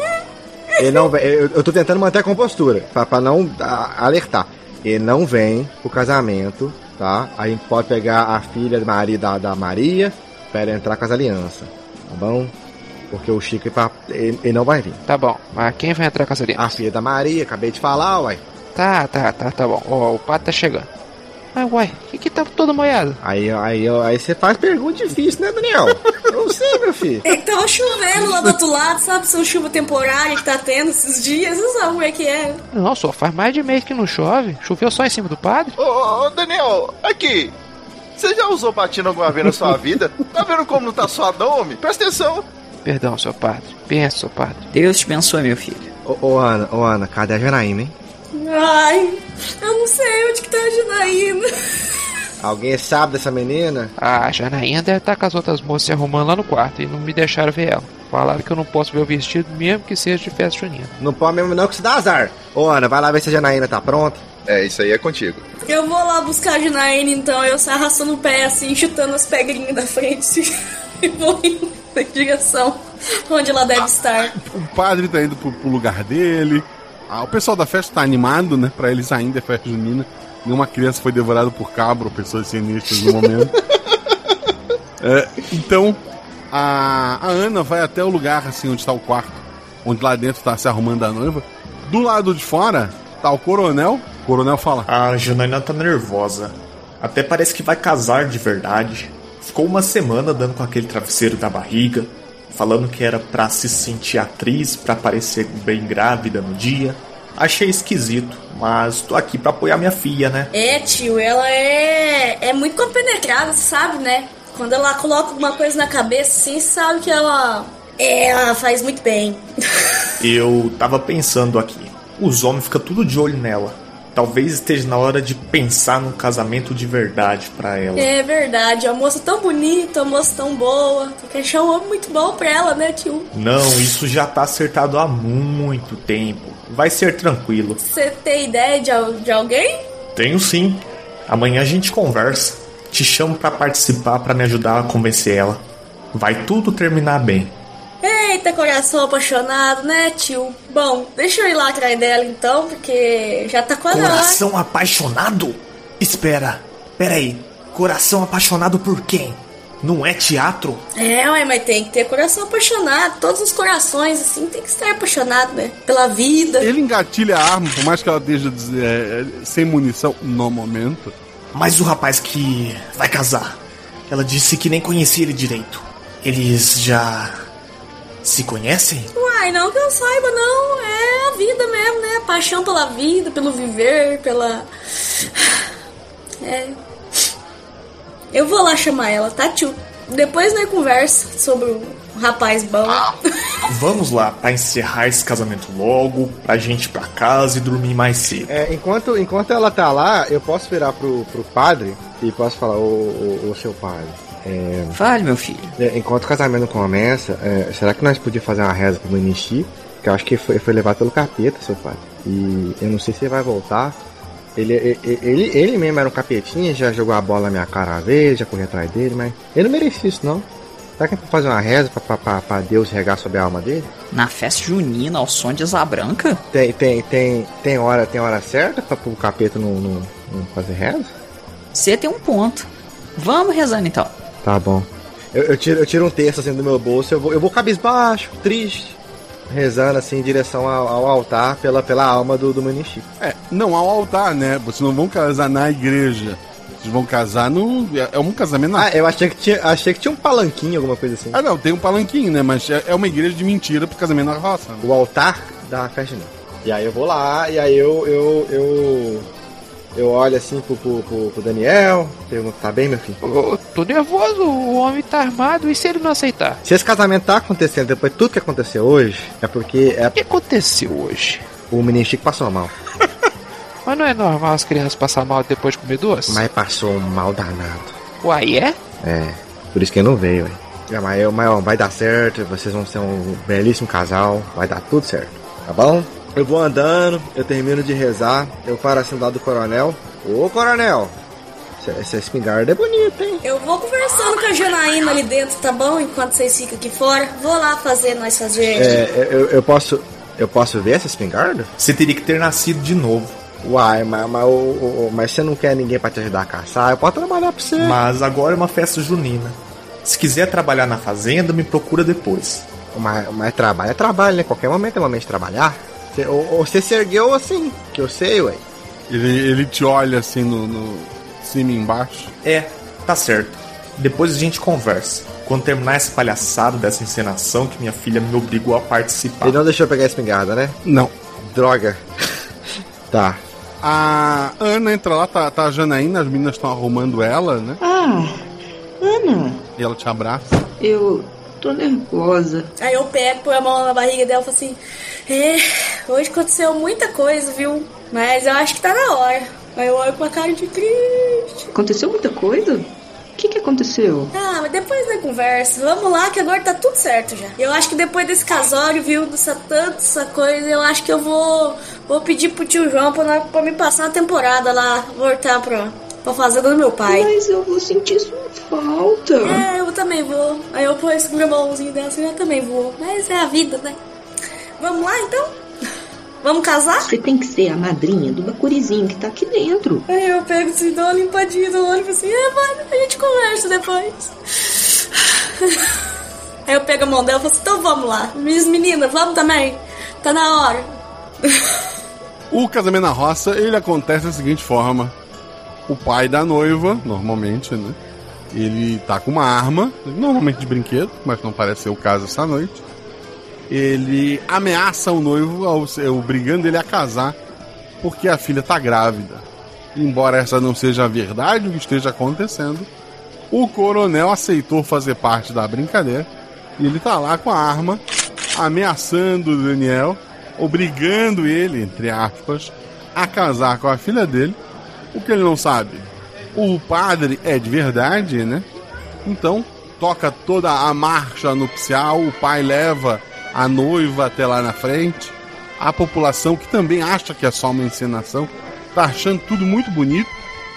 Ele não vem. Eu, eu tô tentando manter a compostura, pra, pra não a- alertar. Ele não vem pro casamento, tá? A gente pode pegar a filha Maria, da, da Maria pra ela entrar com as alianças, tá bom? Porque o Chico, ele, ele, ele não vai vir. Tá bom, mas quem vai entrar com as alianças? A filha da Maria, acabei de falar, uai. Tá, tá, tá, tá bom. Ó, o pato tá chegando. Mas uai, o que que tá todo molhado? Aí, aí, aí você faz pergunta difícil, né, Daniel? Eu não sei, meu filho. É que tava chovendo lá do outro lado, sabe? São chuva temporária que tá tendo esses dias, não sabe como é que é. Não, só faz mais de mês que não chove. Choveu só em cima do padre? Ô, ô, Daniel, aqui. Você já usou batina alguma vez na sua vida? Tá vendo como não tá suadão, homem? Presta atenção. Perdão, seu padre. Pensa, seu padre. Deus te abençoe, meu filho. Ô, ô, Ana, ô, Ana, cadê a Janaína, hein? Ai, eu não sei onde que tá a Janaína. Alguém sabe dessa menina? Ah, a Janaína deve estar com as outras moças se arrumando lá no quarto e não me deixaram ver ela. Falaram que eu não posso ver o vestido mesmo que seja de festa junina. Não pode mesmo não que se dá azar. Ô, Ana, vai lá ver se a Janaína tá pronta. É, isso aí é contigo. Eu vou lá buscar a Janaína então, eu saio arrastando o pé assim, chutando as pedrinhas da frente e vou indo em direção onde ela deve estar. O padre tá indo pro, pro lugar dele. Ah, o pessoal da festa tá animado, né? Pra eles ainda é festa junina. Nenhuma criança foi devorada por cabra ou pessoas sinistras no momento. É, então, a, a Ana vai até o lugar assim onde tá o quarto, onde lá dentro tá se arrumando a noiva. Do lado de fora tá o coronel. O coronel fala: A Janaína tá nervosa. Até parece que vai casar de verdade. Ficou uma semana dando com aquele travesseiro da barriga, falando que era pra se sentir atriz, pra parecer bem grávida no dia. Achei esquisito, mas tô aqui pra apoiar minha filha, né? É, tio, ela é, é muito compenetrada, sabe, né? Quando ela coloca alguma coisa na cabeça, assim, sabe que ela. É, ela faz muito bem. Eu tava pensando aqui. Os homens ficam tudo de olho nela. Talvez esteja na hora de pensar num casamento de verdade pra ela. É verdade, a moça tão bonita, a moça tão boa. Tem que achar um homem muito bom pra ela, né, tio? Não, isso já tá acertado há muito tempo. Vai ser tranquilo. Você tem ideia de, de alguém? Tenho sim. Amanhã a gente conversa. Te chamo pra participar pra me ajudar a convencer ela. Vai tudo terminar bem. Eita, coração apaixonado, né, tio? Bom, deixa eu ir lá atrás dela então, porque já tá quase hora. Coração apaixonado? Espera, peraí. Coração apaixonado por quem? Não é teatro? É, ué, mas tem que ter coração apaixonado. Todos os corações, assim, tem que estar apaixonado, né? Pela vida. Ele engatilha a arma, por mais que ela esteja é, sem munição no momento. Mas o rapaz que vai casar, ela disse que nem conhecia ele direito. Eles já se conhecem? Uai, não que eu saiba, não. É a vida mesmo, né? Paixão pela vida, pelo viver, pela. É. Eu vou lá chamar ela, tá, tio? Depois nós conversa sobre o rapaz bom. Vamos lá, pra encerrar esse casamento logo, pra gente ir pra casa e dormir mais cedo. É, enquanto, enquanto ela tá lá, eu posso virar pro, pro padre e posso falar, ô, ô, ô seu padre. É, Fale, meu filho. é, enquanto o casamento começa, é, será que nós podíamos fazer uma reza pro menino Chico? Que eu acho que foi, foi levado pelo capeta, seu padre. E eu não sei se ele vai voltar. Ele, ele, ele, ele mesmo era um capetinha, já jogou a bola na minha cara uma vez, já corri atrás dele, mas ele não merecia isso, não. Será que é pra fazer uma reza pra, pra, pra, pra Deus regar sobre a alma dele? Na festa junina, ao som de Asa Branca? Tem, tem, tem, tem hora, tem hora certa pra o capeta não, não, não fazer reza? Você tem um ponto. Vamos rezando então. Tá bom. Eu, eu tiro, eu tiro um texto assim do meu bolso, eu vou, eu vou cabisbaixo, triste, rezando assim em direção ao, ao altar pela, pela alma do, do Menino Chico. É, não ao altar, né? Vocês não vão casar na igreja. Vocês vão casar no. É é um casamento na. Ah, eu achei que tinha, achei que tinha um palanquinho, alguma coisa assim. Ah, não, tem um palanquinho, né? Mas é é uma igreja de mentira pro casamento na roça. né? O altar da festa não. E aí eu vou lá, e aí eu eu eu, eu olho assim pro, pro, pro, Daniel, pergunto, tá bem, meu filho? Eu tô nervoso, o homem tá armado, e se ele não aceitar? Se esse casamento tá acontecendo depois de tudo que aconteceu hoje, é porque é. O que aconteceu hoje? O menino Chico passou mal. Mas não é normal as crianças passar mal depois de comer doce? Mas passou um mal danado. Uai, é? É, por isso que ele não veio, ué. É, mas, mas ó, vai dar certo, vocês vão ser um belíssimo casal, vai dar tudo certo, tá bom? Eu vou andando, eu termino de rezar, eu paro assim do lado do coronel. Ô coronel, essa- espingarda é bonita, hein? Eu vou conversando com a Janaína ali dentro, tá bom? Enquanto vocês ficam aqui fora. Vou lá fazer nós fazer. É, eu, eu posso. Eu posso ver essa espingarda? Você teria que ter nascido de novo. Uai, mas, mas, mas você não quer ninguém pra te ajudar a caçar? Eu posso trabalhar pra você. Mas agora é uma festa junina. Se quiser trabalhar na fazenda, me procura depois. Mas, mas trabalho é trabalho, né? Qualquer momento é momento de trabalhar. Ou você se ergueu assim, que eu sei, ué. Ele, ele te olha assim no, no cima e embaixo. É, tá certo. Depois a gente conversa. Quando terminar essa palhaçada dessa encenação que minha filha me obrigou a participar. Ele não deixou eu pegar a espingarda, né? Não. Droga. tá. A Ana entra lá, tá, tá a Janaína, as meninas estão arrumando ela, né? Ah, Ana, E ela te abraça. eu tô nervosa. Aí eu pego, põe a mão na barriga dela e falo assim: É, hoje aconteceu muita coisa, viu? Mas eu acho que tá na hora. Aí eu olho com a cara de triste. Aconteceu muita coisa? O que que aconteceu? Ah, mas depois da conversa, vamos lá que agora tá tudo certo já. Eu acho que depois desse casório, viu, dessa tanta essa coisa, eu acho que eu vou vou pedir pro tio João pra, pra me passar uma temporada lá, voltar pra, pra fazenda do meu pai. Mas eu vou sentir sua falta. É, eu também vou. Aí eu pôr esse mãozinho dela assim, eu também vou. Mas é a vida, né? Vamos lá então? Vamos casar? Você tem que ser a madrinha do bacurizinho que tá aqui dentro. Aí eu pego assim, dou uma limpadinha no olho e assim, é, mano, a gente conversa depois. Aí eu pego a mão dela e falo assim, então vamos lá. Minhas meninas, vamos também? Tá na hora. O casamento na roça, ele acontece da seguinte forma. O pai da noiva, normalmente, né? Ele tá com uma arma, normalmente de brinquedo, mas não parece ser o caso essa noite. Ele ameaça o noivo, obrigando ele a casar, porque a filha tá grávida. Embora essa não seja a verdade o que esteja acontecendo, o coronel aceitou fazer parte da brincadeira e ele tá lá com a arma, ameaçando o Daniel, obrigando ele, entre aspas, a casar com a filha dele. O que ele não sabe? O padre é de verdade, né? Então, toca toda a marcha nupcial, o pai leva a noiva até lá na frente. A população, que também acha que é só uma encenação, tá achando tudo muito bonito.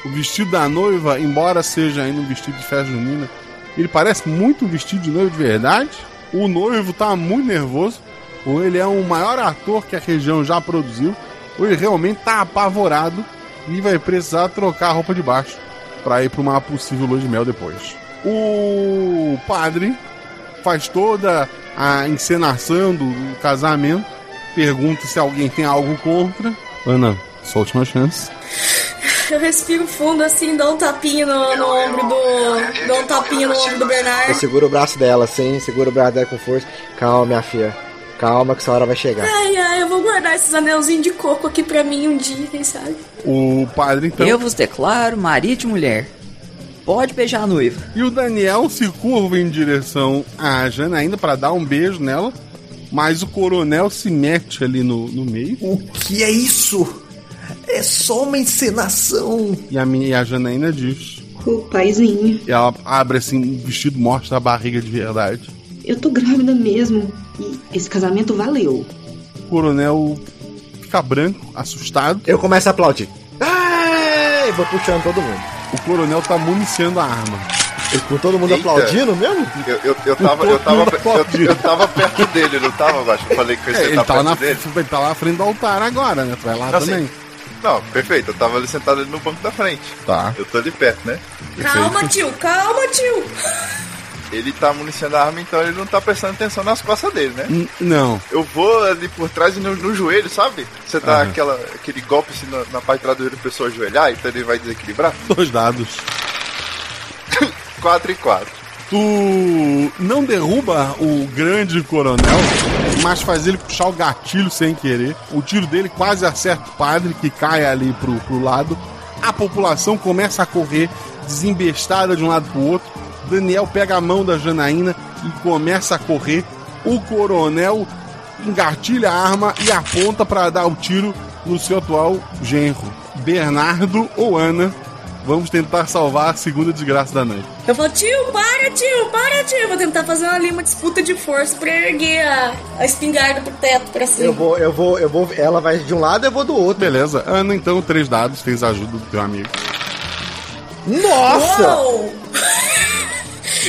O vestido da noiva, embora seja ainda um vestido de festa junina, ele parece muito um vestido de noiva de verdade. O noivo tá muito nervoso, ou ele é o maior ator que a região já produziu, ou ele realmente tá apavorado e vai precisar trocar a roupa de baixo para ir para uma possível lua de mel depois. O padre faz toda a encenação do, casamento, pergunta se alguém tem algo contra. Ana, sua última chance. Eu respiro fundo assim, dou um tapinha no, no ombro do. Dou um tapinha no ombro do Eu Bernardo. seguro o braço dela, assim, seguro o braço dela com força. Calma, minha filha. Calma que essa hora vai chegar. Ai, ai, eu vou guardar esses anelzinhos de coco aqui pra mim um dia, quem sabe? O padre então. Eu vos declaro marido e mulher. Pode beijar a noiva. E o Daniel se curva em direção à Janaína para dar um beijo nela, mas o coronel se mete ali no, no meio. O que é isso? É só uma encenação. E a, minha, e a Janaína diz. O paizinho. E ela abre assim, o vestido mostra a barriga de verdade. Eu tô grávida mesmo. E esse casamento valeu. O coronel fica branco, assustado. Eu começo a aplaudir. Ei, vou puxando todo mundo. O coronel tá municiando a arma. E com todo mundo Eita. aplaudindo mesmo? Eu, eu, eu, tava, eu, tava, eu, eu tava perto dele, não tava, Baixo? Eu falei que eu ia É, ele, tá lá perto na, dele. ele tá lá na frente do altar agora, né? Tu vai lá Assim, também. Não, perfeito. Eu tava ali sentado ali no banco da frente. Tá. Eu tô ali perto, né? Calma, tio, calma, tio. Ele tá municiando a arma, então ele não tá prestando atenção nas costas dele, né? N- Não. Eu vou ali por trás e no, no joelho, sabe? Você dá Aham. aquela, aquele golpe assim na, na parte joelho pra pessoa ajoelhar, então ele vai desequilibrar. Dois dados. 4 e 4. Tu não derruba o grande coronel, mas faz ele puxar o gatilho sem querer. O tiro dele quase acerta o padre, que cai ali pro, pro lado. A população começa a correr, desembestada de um lado pro outro. Daniel pega a mão da Janaína e começa a correr. O coronel engatilha a arma e aponta para dar o tiro no seu atual genro. Bernardo ou Ana, vamos tentar salvar a segunda desgraça da noite. Eu falo, tio, para, tio, para, tio. Vou tentar fazer ali uma disputa de força pra erguer a, a espingarda pro teto pra cima. Eu vou, eu vou, eu vou. Ela vai de um lado, eu vou do outro. Beleza. Ana, então, três dados, fez a ajuda do teu amigo. Nossa! Uou!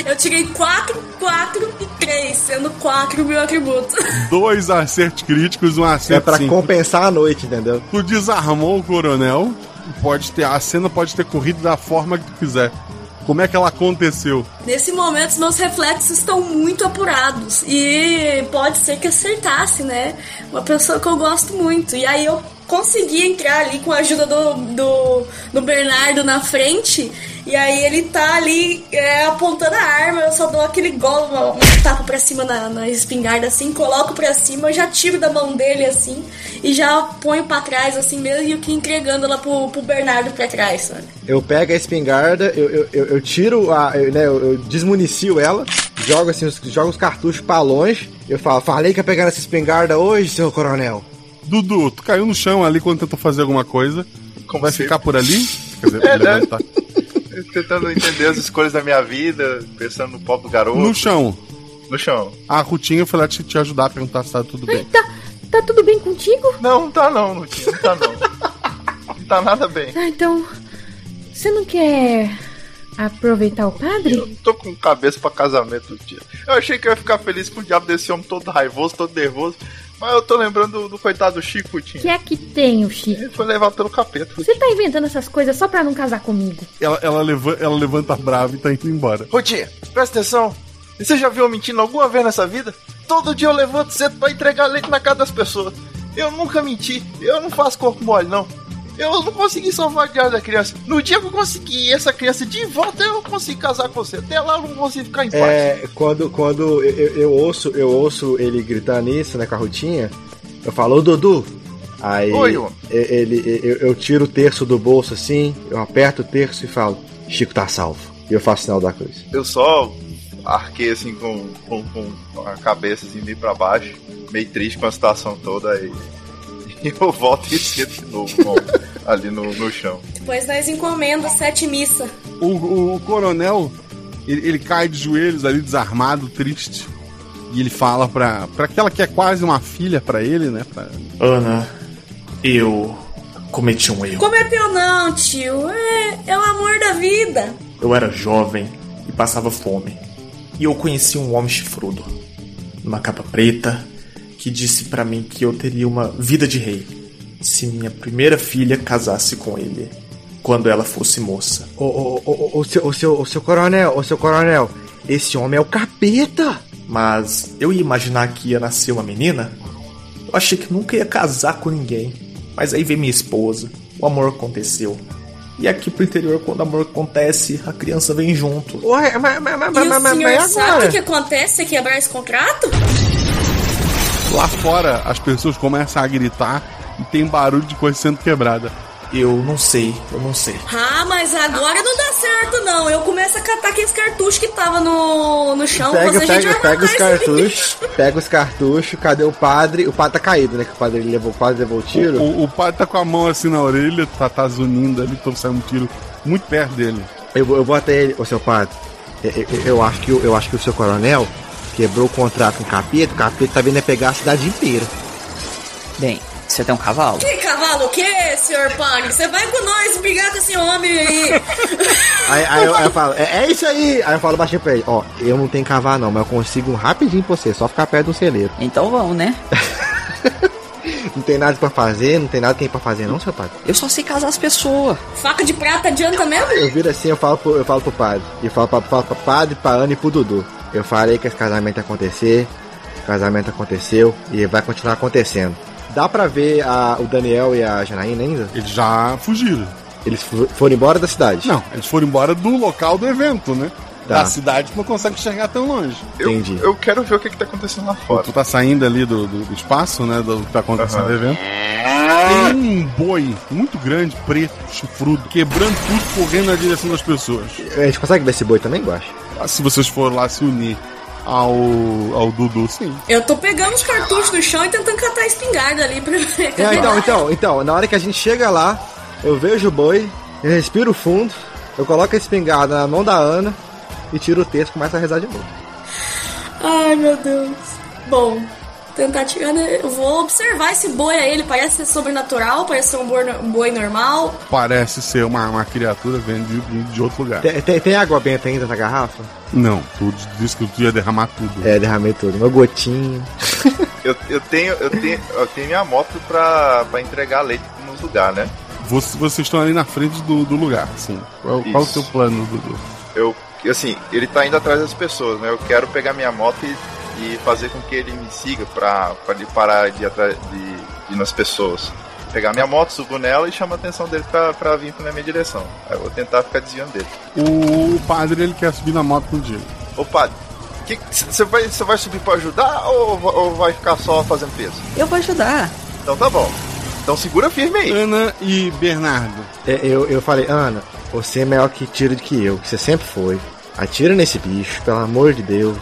Eu tirei 4, 4 e 3, sendo 4 o meu atributo. Dois acertos críticos, um É acerto pra simples. compensar a noite, entendeu? Tu desarmou o coronel. Pode ter, a cena pode ter corrido da forma que tu quiser. Como é que ela aconteceu? Nesse momento, os meus reflexos estão muito apurados. E pode ser que acertasse, né? Uma pessoa que eu gosto muito. E aí eu consegui entrar ali com a ajuda do, do, do Bernardo na frente. E aí ele tá ali é, apontando a arma, eu só dou aquele golo, um tapa pra cima na, na espingarda assim, coloco pra cima, eu já tiro da mão dele assim, e já ponho pra trás assim mesmo, e o que entregando ela pro, pro Bernardo pra trás, sabe? Eu pego a espingarda, eu, eu, eu, eu tiro a. Eu, né, eu, eu desmunicio ela, jogo assim, os, jogo os cartuchos pra longe. Eu falo, falei que ia pegar essa espingarda hoje, seu coronel. Dudu, tu caiu no chão ali quando tentou fazer alguma coisa. Como Vai sempre. ficar por ali? Quer dizer, É, né? levantar. Eu Tentando entender as escolhas da minha vida, pensando no pobre do garoto. No chão. No chão. A Rutinha foi lá te, te ajudar a perguntar se tá tudo bem. Tá tudo bem contigo? Não, não tá não, Nutinha, não tá não. não tá nada bem. Ah, então. Você não quer aproveitar o padre? Eu não tô com cabeça pra casamento, tia. Eu achei que eu ia ficar feliz com o diabo desse homem todo raivoso, todo nervoso. Mas eu tô lembrando do, do coitado do Chico, O que é que tem, o Chico? Ele foi levado pelo capeta. Você tá inventando essas coisas só pra não casar comigo. Ela, ela, leva- ela levanta brava e tá indo embora. Tia, presta atenção. Você já viu eu mentindo alguma vez nessa vida? Todo dia eu levanto cedo pra entregar leite na casa das pessoas. Eu nunca menti. Eu não faço corpo mole, não. Eu não consegui salvar a diário da criança. No dia que eu consegui essa criança de volta, eu consigo casar com você. Até lá eu não consigo ficar em paz. É, quando, quando eu, eu- eu ouço, eu ouço ele gritando isso, né, com a Rutinha, eu falo, ô Dudu. Aí Oi, ele, eu, eu tiro o terço do bolso assim, eu aperto o terço e falo, Chico tá salvo. E eu faço sinal da cruz. Eu só arquei assim com, com, com a cabeça assim meio pra baixo, meio triste com a situação toda aí. E eu volto e sento de novo com- ali no, no chão. Depois nós encomenda sete missa. O, o- o coronel, ele, ele cai de joelhos ali, desarmado, triste. E ele fala pra, pra aquela que é quase uma filha pra ele, né? Pra... Ana, eu cometi um erro. Cometeu não, tio. É, é o amor da vida. Eu era jovem e passava fome. E eu conheci um homem chifrudo, numa capa preta, que disse pra mim que eu teria uma vida de rei se minha primeira filha casasse com ele quando ela fosse moça. Ô, ô, ô, ô, ô, seu, ô, seu, ô, seu coronel, ô seu coronel, esse homem é o capeta! Mas eu ia imaginar que ia nascer uma menina. Eu achei que nunca ia casar com ninguém. Mas aí veio minha esposa, o amor aconteceu. E aqui pro interior, quando o amor acontece, a criança vem junto. Ué, mas, mas, mas, E o mas, senhor mas sabe o agora? que, que acontece se quebrar esse contrato? Lá fora, as pessoas começam a gritar e tem barulho de coisa sendo quebrada. Eu não sei, eu não sei. Ah, mas agora não dá certo, não. Eu começo a catar aqueles cartuchos que tava no, no chão. Pega, você, a gente pega, os cartuchos, pega os cartuchos, cadê o padre? O padre tá caído, né? Que o padre ele levou, quase levou o tiro. O, o pai tá com a mão assim na orelha, tá, tá zunindo ali, tô saindo um tiro muito perto dele. Eu, vou- eu vou até ele, ô seu padre. Eu, eu- eu acho que, o- eu acho que o seu coronel quebrou o contrato com o capeta, o capeta tá vindo é pegar a cidade inteira. Bem, você tem um cavalo? Que cavalo o quê, senhor Pag? Você vai com nós brigar com esse homem aí. Aí, aí eu, aí eu falo, é, é isso aí! Aí eu falo baixinho pra ele, ó, eu não tenho cavalo não, mas eu consigo um rapidinho pra você, só ficar perto do celeiro. Então vamos, né? Não tem nada pra fazer, não tem nada que tem pra fazer não, seu padre. Eu só sei casar as pessoas. Faca de prata adianta mesmo? Eu viro assim, eu falo pro, eu falo pro padre. E falo pra, falo pro padre, pra Ana e pro Dudu. Eu falei que esse casamento ia acontecer. O casamento aconteceu e vai continuar acontecendo. Dá pra ver a- o Daniel e a Janaína ainda? Eles já fugiram. Eles foram embora da cidade? Não, eles foram embora do local do evento, né? Tá. Da cidade não consegue enxergar tão longe. Entendi. Eu quero ver o que, que tá acontecendo lá fora. Tu tá saindo ali do, do- espaço, né? Do que tá acontecendo Aham. no evento. Tem um boi muito grande, preto, chifrudo, quebrando tudo, correndo na direção das pessoas. A gente consegue ver esse boi também, Guacha? Ah, Se vocês forem lá se unir ao, ao Dudu, sim. Eu tô pegando os cartuchos do chão e tentando catar a espingarda ali pra ver. É, então, então, então, na hora que a gente chega lá, eu vejo o boi, eu respiro fundo, eu coloco a espingarda na mão da Ana e tiro o texto e começo a rezar de novo. Ai, meu Deus. Bom, tentar tirar. né? Eu vou observar esse boi aí. Ele parece ser sobrenatural, parece ser um boi, um boi normal. Parece ser uma, uma criatura vindo de, de outro lugar. Tem, tem- tem água benta ainda na garrafa? Não, tu disse que tu ia derramar tudo. É, derramei tudo, uma gotinha. Eu, eu, tenho, eu, tenho, eu tenho minha moto pra, pra entregar leite nos lugares, né? Vocês, vocês estão ali na frente do, do lugar, assim. Qual, qual o teu plano, Dudu? Eu, assim, ele tá indo atrás das pessoas, né? Eu quero pegar minha moto e, e fazer com que ele me siga pra, pra ele parar de ir atrás de, de ir nas pessoas. pegar minha moto, subo nela e chamo a atenção dele pra, pra vir na minha direção. Aí eu vou tentar ficar desviando dele. O padre ele quer subir na moto contigo. Ô padre, você vai, você vai subir pra ajudar ou, ou vai ficar só fazendo peso? Eu vou ajudar. Então tá bom. Então segura firme aí. Ana e Bernardo. É, eu, eu falei, Ana, você é melhor que tiro do que eu, que você sempre foi. Atira nesse bicho, pelo amor de Deus.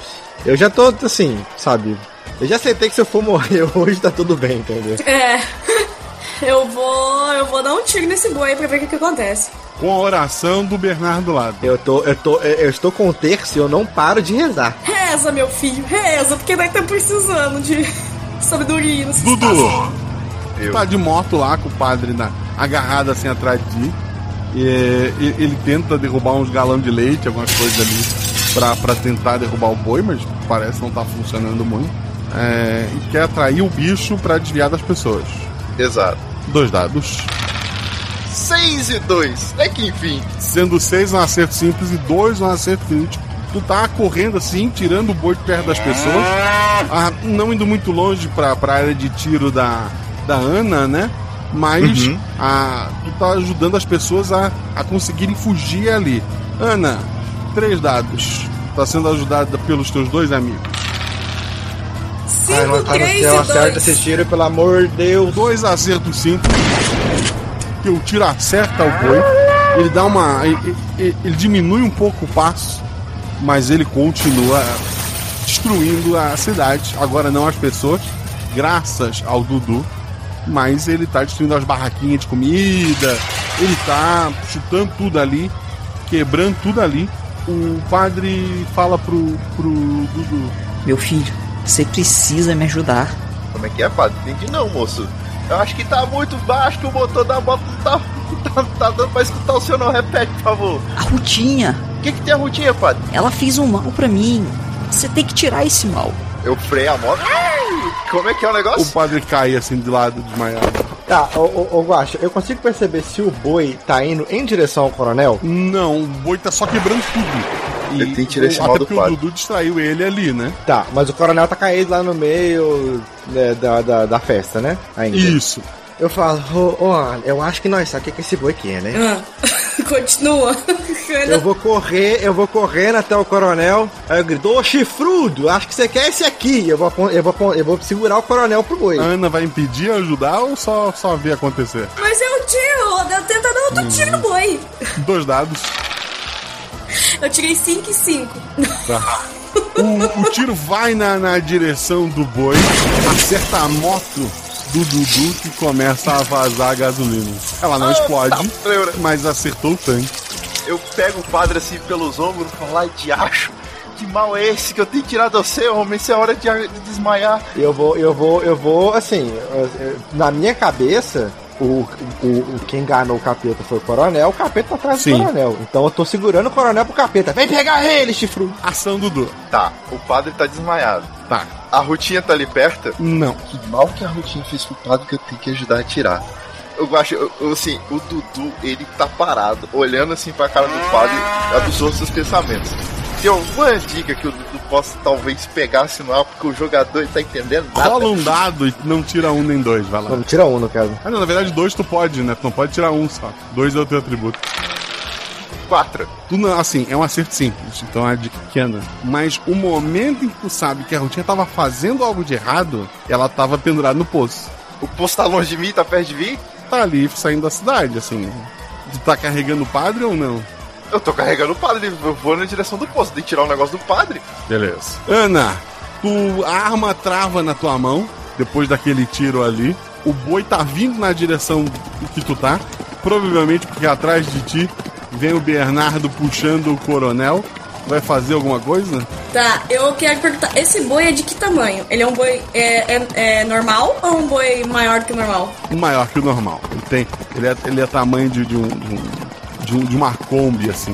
Eu já tô assim, sabe? Eu já aceitei que se eu for morrer hoje tá tudo bem, entendeu? É. Eu vou. Eu vou dar um tiro nesse boi pra ver o que, que acontece. Com a oração do Bernardo do lado. Eu tô, eu tô, eu estou com o terço e eu não paro de rezar. Reza, meu filho, reza, porque nós estamos precisando de sabedoria Dudu! Tá de moto lá com o padre na, agarrado assim atrás de ti. E- ele tenta derrubar uns galão de leite, algumas coisas ali, pra, pra tentar derrubar o boi, mas parece não tá funcionando muito. É, e quer atrair o bicho pra desviar das pessoas. Exato. Dois dados. 6 e 2. É que enfim. Sendo seis um acerto simples e dois um acerto crítico. Tu tá correndo assim, tirando o boi de perto das pessoas. ah, não indo muito longe pra, pra área de tiro da, da Ana, né? Mas Uhum. ah, tu tá ajudando as pessoas a, a conseguirem fugir ali. Ana, três dados. Tá sendo ajudada pelos teus dois amigos. Ai, não, cara, se eu acerto esse tiro, pelo amor de Deus. Dois acertos simples. Que o tiro acerta o boi. Ele dá uma. Ele, ele- ele diminui um pouco o passo, mas ele continua destruindo a cidade. Agora não as pessoas, graças ao Dudu. Mas ele tá destruindo as barraquinhas de comida. Ele tá chutando tudo ali, quebrando tudo ali. O padre fala pro, pro Dudu. Meu filho, você precisa me ajudar. Como é que é, padre? Entendi não, moço. Eu acho que tá muito baixo que o motor da moto não tá, tá, tá dando pra escutar o seu não. Repete, por favor. A Rutinha, O que, que tem a rotinha, padre? ela fez um mal pra mim. Você tem que tirar esse mal. Eu freio a moto. Como é que é o negócio? O padre cai assim de lado, desmaiado. Tá, ô, ô, ô Guaxa, eu consigo perceber se o boi tá indo em direção ao coronel? Não, o boi tá só quebrando tudo. E Ele tem que tirar esse o- mal até do porque o. Dudu distraiu ele ali, né? Tá, mas o coronel tá caído lá no meio né, da, da, da festa, né? Ainda. Isso. Eu falo, ô, ô, Ana, eu acho que nós sabemos o que que esse boi quer, né? Ah, continua. Eu vou correr, eu vou correndo até o coronel. Aí eu grito, ô chifrudo, acho que você quer esse aqui. Eu vou, eu vou, eu vou segurar o coronel pro boi. A Ana vai impedir ajudar ou só, só ver acontecer? Mas eu tiro, eu tento dar outro tiro no boi. Dois dados. Eu tirei 5 e 5. Tá. O, o tiro vai na, na direção do boi, acerta a moto do Dudu que começa a vazar gasolina. Ela não Ah, explode, tá mas acertou o tanque. Eu pego o padre assim pelos ombros e falo, ai, diacho, que mal é esse que eu tenho que tirar de você, homem? Isso é hora de, de desmaiar. Eu vou, eu vou, eu vou, assim, na minha cabeça, o, o, o quem enganou o capeta foi o coronel, o capeta tá atrás Sim. do coronel. Então eu tô segurando o coronel pro capeta. Vem pegar ele, chifrudo. Ação Dudu. Tá, o padre tá desmaiado. Tá. A Rutinha tá ali perto? Não. Que mal que a Rutinha fez pro padre que eu tenho que ajudar a tirar. Eu acho, eu- eu, assim, o Dudu, ele tá parado, olhando assim pra cara do padre, absorve seus pensamentos. Tem alguma dica que o Dudu possa talvez pegar se não é porque o jogador ele tá entendendo nada? Rola um dado e não tira um nem dois, vai lá. Não, tira um, no caso. Ah, não, na verdade, dois tu pode, né? Tu não pode tirar um só. Dois é o teu atributo. Quatro. Tu não, assim, é um acerto simples, então é dica pequena. Mas o momento em que tu sabe que a Rutinha tava fazendo algo de errado, ela tava pendurada no poço. O poço tá longe de mim, tá perto de mim? Tá ali saindo da cidade, assim. Tu tá carregando o padre ou não? Eu tô carregando o padre, eu vou na direção do poço, tem que tirar o negócio do padre. Beleza. Ana, tu, a arma trava na tua mão, depois daquele tiro ali. O boi tá vindo na direção que tu tá. Provavelmente porque atrás de ti vem o Bernardo puxando o coronel. Vai fazer alguma coisa? Tá, eu quero perguntar, esse boi é de que tamanho? Ele é um boi é, é, é normal ou um boi maior que o normal? Maior que o normal. Ele, tem, ele, é, ele é tamanho de, de um, de, um, de, um- de uma Kombi, assim.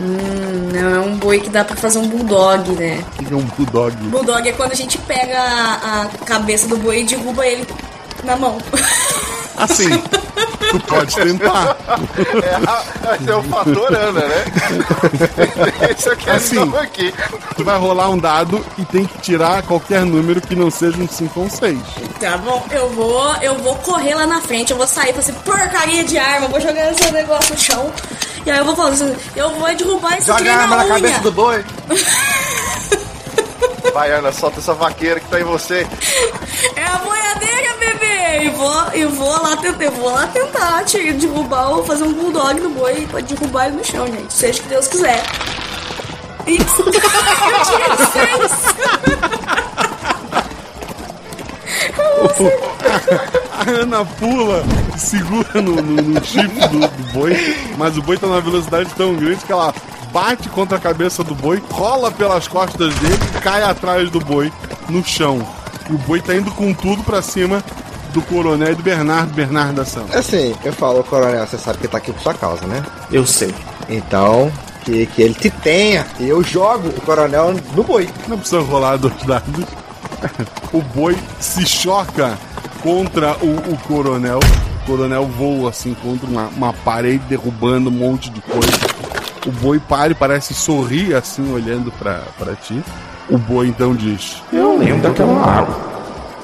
Hum, não, é um boi que dá pra fazer um bulldog, né? O que é um bulldog? Bulldog é quando a gente pega a, a cabeça do boi e derruba ele na mão. Assim, Tu pode tentar. É, esse é o fator Ana, né? Esse é Assim. aqui. Tu vai rolar um dado e tem que tirar qualquer número que não seja um 5 ou um 6. Tá bom, eu vou, eu vou correr lá na frente, eu vou sair e falar assim, porcaria de arma, eu vou jogar esse negócio no chão. E aí eu vou falar assim, eu vou derrubar esse Joga a arma na unha. cabeça do boi. Vai, Ana, solta essa vaqueira que tá em você. É a boiadeira, bebê! E vou, e vou lá tentar, eu vou lá tentar te derrubar ou fazer um bulldog no boi pra derrubar ele no chão, gente. Seja que Deus quiser. Isso! eu! A Ana pula, segura no, no, no chifre do, do boi, mas o boi tá numa velocidade tão grande que ela bate contra a cabeça do boi, rola pelas costas dele e cai atrás do boi no chão. O boi tá indo com tudo pra cima do coronel e do Bernardo, Bernardo da Santa. Assim, eu falo, coronel, você sabe que tá aqui por sua causa, né? Eu sei. Então, que, que ele te tenha. E eu jogo o coronel no boi. Não precisa rolar dois dados. O boi se choca contra o, o coronel. O coronel voa assim contra uma, uma parede, derrubando um monte de coisa. O boi para e parece sorrir assim, olhando pra, pra ti. O boi então diz: Eu lembro daquela água.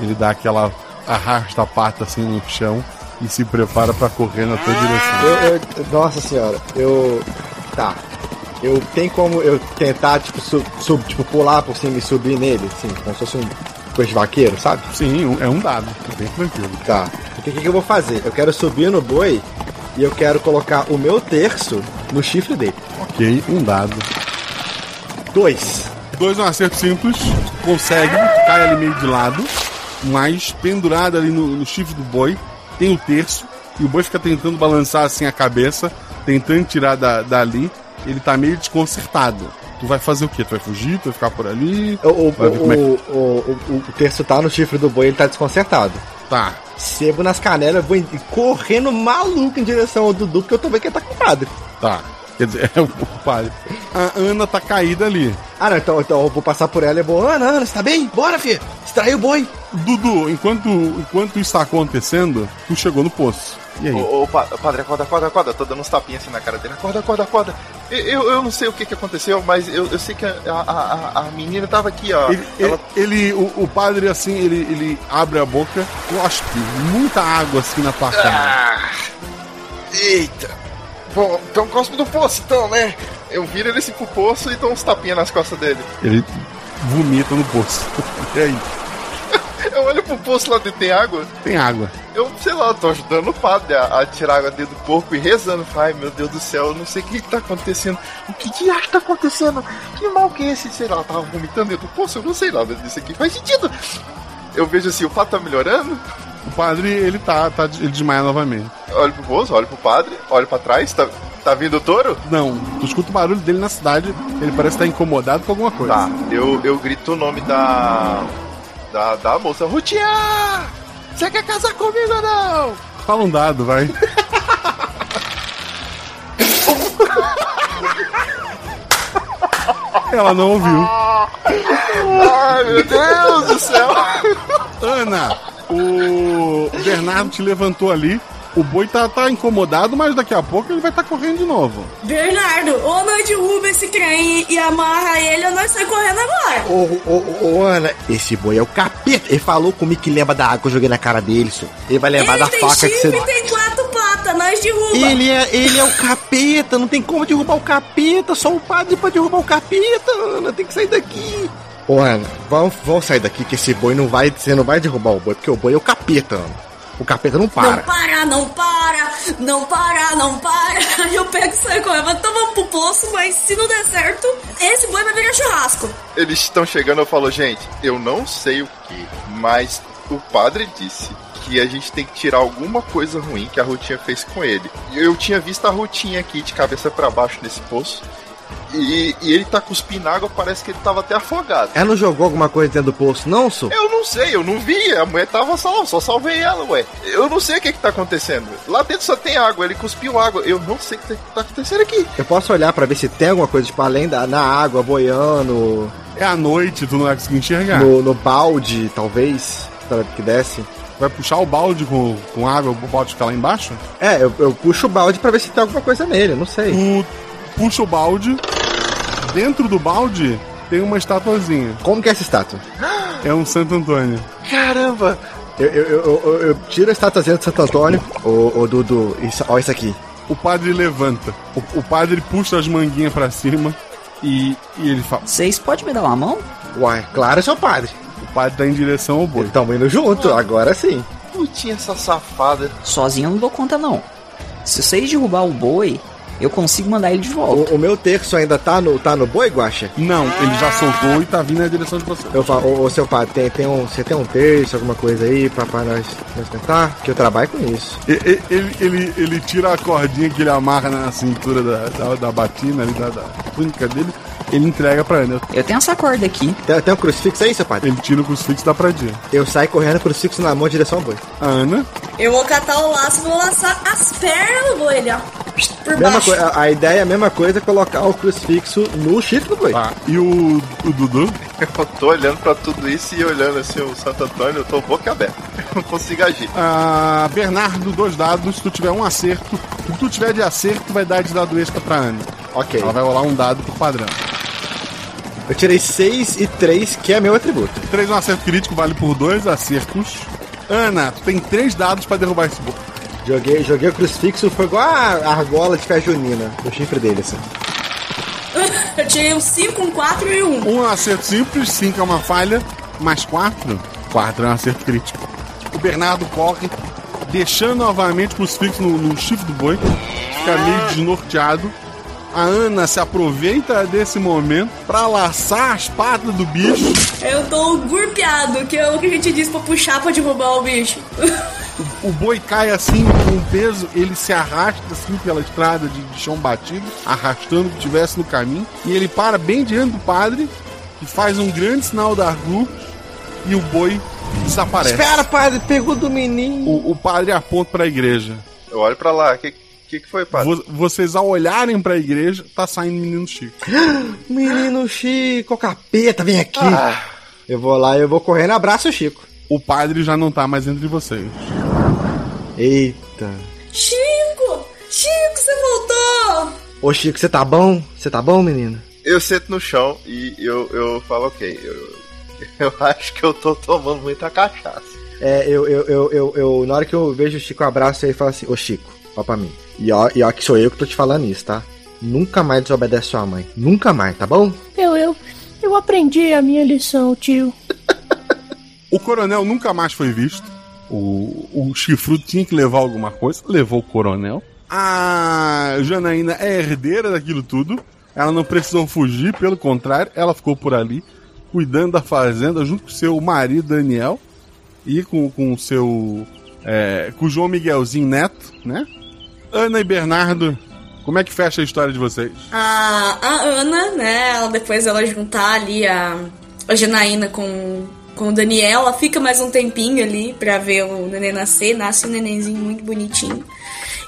Ele dá aquela arrasta a pata assim no chão e se prepara pra correr na tua direção. Eu, eu- nossa senhora, eu. Tá. Eu tenho como eu tentar, tipo, sub, sub- tipo, pular por cima e subir nele, assim, como se fosse um coisa de vaqueiro, sabe? Sim, é um dado, bem tranquilo. Tá. O que, que eu vou fazer? Eu quero subir no boi e eu quero colocar o meu terço no chifre dele. Ok, um dado. Dois. Dois é um acerto simples, consegue, cai ali meio de lado, mas pendurado ali no, no chifre do boi, tem o terço, e o boi fica tentando balançar assim a cabeça, tentando tirar da, dali, ele tá meio desconcertado. Tu vai fazer o quê? Tu vai fugir? Tu vai ficar por ali? O, o, como é que- o, o, o- o terço tá no chifre do boi, ele tá desconcertado. Tá. Sebo nas canelas, eu vou correndo maluco em direção ao Dudu, porque eu tô vendo que ele tá com o padre. Tá. Quer dizer, é o padre. A Ana tá caída ali. Ah, não, então, então eu vou passar por ela e vou. Ana, Ana, você tá bem? Bora, filho! Extraiu o boi! Dudu, enquanto, enquanto isso tá acontecendo, tu chegou no poço. E aí? Ô, ô, pa- padre, acorda, acorda, acorda. Tô dando uns tapinhas assim na cara dele. Acorda, acorda, acorda. Eu, eu, eu não sei o que, que aconteceu, mas eu, eu sei que a, a, a, menina tava aqui, ó. Ele, ele- ele- o, o padre, assim, ele, ele abre a boca, cospe muita água assim na tua cara. Ah, eita. Bom, então cospe do poço, então, né? Eu viro ele assim pro poço e dou uns tapinhas nas costas dele. Ele vomita no poço. E aí? Eu olho pro poço lá dentro, tem água? Tem água. Eu, sei lá, tô ajudando o padre a, a tirar água dentro do corpo e rezando. Ai, meu Deus do céu, eu não sei o que, que tá acontecendo. O que diacho tá acontecendo? Que mal que é esse? Sei lá, tava vomitando dentro do poço? Eu não sei nada disso aqui. Faz sentido. Eu vejo assim, o padre tá melhorando. O padre, ele tá, tá ele desmaia novamente. Olho pro poço, olho pro padre, olho pra trás. Tá, tá vindo o touro? Não, tu escuta o barulho dele na cidade, ele parece estar incomodado com alguma coisa. Tá, eu, eu grito o nome da. da, da moça. Rutia! Você quer casar comigo ou não? Fala um dado, vai. Ela não ouviu. Ai, meu Deus do céu! Ana, o Bernardo te levantou ali. O boi tá, tá incomodado, mas daqui a pouco ele vai estar correndo de novo. Bernardo, ou nós derruba esse trem e amarra ele ou nós saímos correndo agora. Ô, ô, ô, ô, Ana, esse boi é o capeta. Ele falou comigo que lembra da água que eu joguei na cara dele, senhor. Ele vai lembrar ele da faca que você. e tem quatro patas, nós derruba. Ele é, ele é o capeta, não tem como derrubar o capeta, só o padre pode derrubar o capeta, Ana, tem que sair daqui. Ô, Ana, vamos, vamos sair daqui que esse boi não vai, você não vai derrubar o boi, porque o boi é o capeta, Ana. O capeta não Não para. para, não para, não para, não para. Aí eu pego e saio correndo. Então vamos pro poço, mas se não der certo, esse boi vai virar churrasco. Eles estão chegando, eu falo, gente, eu não sei o que, mas o padre disse que a gente tem que tirar alguma coisa ruim que a Rutinha fez com ele. Eu tinha visto a Rutinha aqui de cabeça pra baixo nesse poço. E, e ele tá cuspindo água, parece que ele tava até afogado. Ela não jogou alguma coisa dentro do poço, não, senhor? Eu não sei, eu não vi. A mulher tava salva, só salvei ela, ué. Eu não sei o que que tá acontecendo. Lá dentro só tem água, ele cuspiu água. Eu não sei o que tá acontecendo aqui. Eu posso olhar pra ver se tem alguma coisa, tipo, além da na água, boiando, É a noite, tu não vai conseguir enxergar. no, no balde, talvez, para que desce. Vai puxar o balde com, com água, o balde fica lá embaixo? É, eu, eu puxo o balde pra ver se tem alguma coisa nele, eu não sei. Tu puxa o balde, dentro do balde tem uma estatuazinha. Como que é essa estátua? É um Santo Antônio. Caramba! Eu, eu, eu, eu, eu tiro a estatuazinha do Santo Antônio. Ô, ô Dudu, isso, ó isso aqui. O padre levanta. O, o padre puxa as manguinhas pra cima e, e ele fala: Vocês podem me dar uma mão? Uai, claro, seu padre. O padre tá em direção ao boi. Estamos indo junto, agora sim. Putinha essa safada. Sozinho eu não dou conta, não. Se vocês derrubar o boi, eu consigo mandar ele de volta. O, o meu terço ainda tá no, tá no boi, Guaxa? Não, ele já soltou e tá vindo na direção de você. Eu falo, ô, ô, seu padre, tem, tem um, você tem um terço, alguma coisa aí pra, pra nós, nós tentar? Que eu trabalho com isso. E- e- Ele, ele, ele tira a cordinha que ele amarra na cintura da, da, da batina ali, da, da túnica dele, ele entrega pra Ana. Eu tenho essa corda aqui. Tem, tem um crucifixo aí, seu padre? Ele tira o crucifixo da pradinha. Eu saio correndo, crucifixo na mão, em direção ao boi. A Ana, Eu vou catar o laço e vou laçar as pernas do boi ali, ó. Por Mesma baixo. coisa, a, a ideia é a mesma coisa, colocar o crucifixo no chifre do boi. Tá. E o, o Dudu? Eu tô olhando pra tudo isso e olhando assim o Santo Antônio, eu tô boca aberta. Eu não consigo agir. Ah, Bernardo, dois dados. Se tu tiver um acerto, se tu tiver de acerto, vai dar de dado extra pra Ana. Ok. Ela vai rolar um dado pro padrão. Eu tirei 6 e 3, que é meu atributo. Três um acerto crítico vale por dois acertos. Ana, tu tem três dados pra derrubar esse boi. Joguei, joguei o crucifixo, foi igual a argola de fé junina, o chifre dele, assim. Eu tirei um 5, um 4 e um. Um é um acerto simples, cinco é uma falha, mais quatro, quatro é um acerto crítico. O Bernardo corre, deixando novamente o crucifixo no, no chifre do boi, fica meio desnorteado. A Ana se aproveita desse momento pra laçar as patas do bicho. Eu tô gurpeado, que é o que a gente diz pra puxar pra derrubar o bicho. O boi cai assim com peso, ele se arrasta assim pela estrada de, de chão batido, arrastando o que tivesse no caminho, e ele para bem diante do padre, que faz um grande sinal da argu, e o boi desaparece. Espera, padre, pegou do menino. O, o padre aponta pra igreja. Eu olho pra lá, o que, que, que foi, padre? Vo- vocês, ao olharem pra igreja, tá saindo o menino Chico. Menino Chico, capeta, vem aqui. Ah. Eu vou lá, eu vou correndo, abraço o Chico. O padre já não tá mais entre vocês. Eita. Chico! Chico, você voltou! Ô Chico, você tá bom? Você tá bom, menino? Eu sento no chão e eu, eu falo, ok, eu, eu acho que eu tô tomando muita cachaça. É, eu, eu, eu, eu, eu- na hora que eu vejo o Chico, eu abraço ele e falo assim, ô Chico, ó pra mim. E ó, e ó que sou eu que tô te falando isso, tá? Nunca mais desobedece sua mãe. Nunca mais, tá bom? Eu, eu, eu aprendi a minha lição, tio. O coronel nunca mais foi visto. O, o chifrudo tinha que levar alguma coisa, levou o coronel. A Janaína é herdeira daquilo tudo. Ela não precisou fugir, pelo contrário, ela ficou por ali, cuidando da fazenda, junto com seu marido Daniel e com com o seu. É, com o João Miguelzinho Neto, né? Ana e Bernardo, como é que fecha a história de vocês? A, a Ana, né, ela, depois ela juntar ali a, a Janaína com, com o Daniel, ela fica mais um tempinho ali pra ver o neném nascer, nasce um nenenzinho muito bonitinho.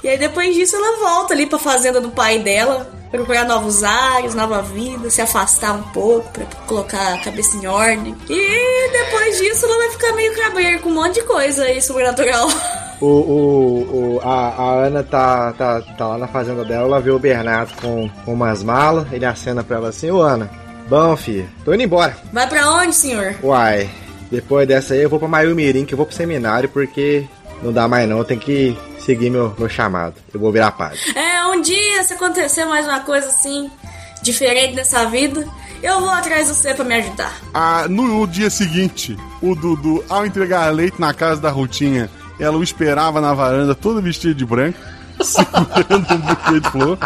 E aí depois disso ela volta ali pra fazenda do pai dela, procurar novos ares, nova vida, se afastar um pouco pra colocar a cabeça em ordem. E depois disso ela vai ficar meio cabreira com um monte de coisa aí sobrenatural. O, o, o, a, a Ana tá, tá, tá lá na fazenda dela, ela vê o Bernardo com, com umas malas, ele acena pra ela assim, ô Ana, bom filho, tô indo embora. Vai pra onde, senhor? Uai, depois dessa aí eu vou pra Mayumirim, que eu vou pro seminário, porque não dá mais não, eu tenho que seguir meu, meu chamado. Eu vou virar padre. É, um dia se acontecer mais uma coisa assim, diferente dessa vida, eu vou atrás de você pra me ajudar. Ah, no dia seguinte, o Dudu, ao entregar leite na casa da Rutinha, ela o esperava na varanda, todo vestido de branco, segurando um buquê de flor.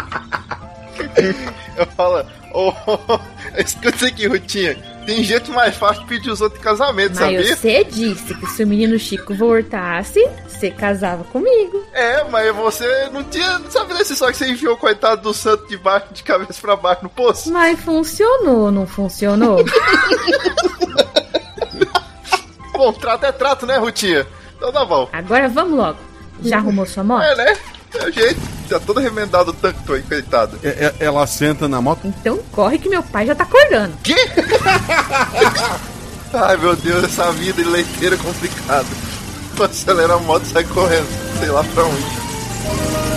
Eu falo, ô, escuta isso aqui, Rutinha. Tem jeito mais fácil de pedir os outros em casamento, Mas sabia? você disse que se o menino Chico voltasse, você casava comigo. É, mas você não tinha. Não sabe desse só que você enfiou o coitado do santo de baixo, de cabeça pra baixo no poço? Mas funcionou, não funcionou? Bom, trato é trato, né, Rutinha? Então tá bom. Agora vamos logo. Já arrumou sua moto? É, né? É o jeito. Já todo remendado o tanque, tô aí, coitado. É- é- Ela senta na moto. Então corre que meu pai já tá acordando. Ai, meu Deus, essa vida de leiteiro é complicada. Tu acelera a moto e sai correndo, sei lá pra onde.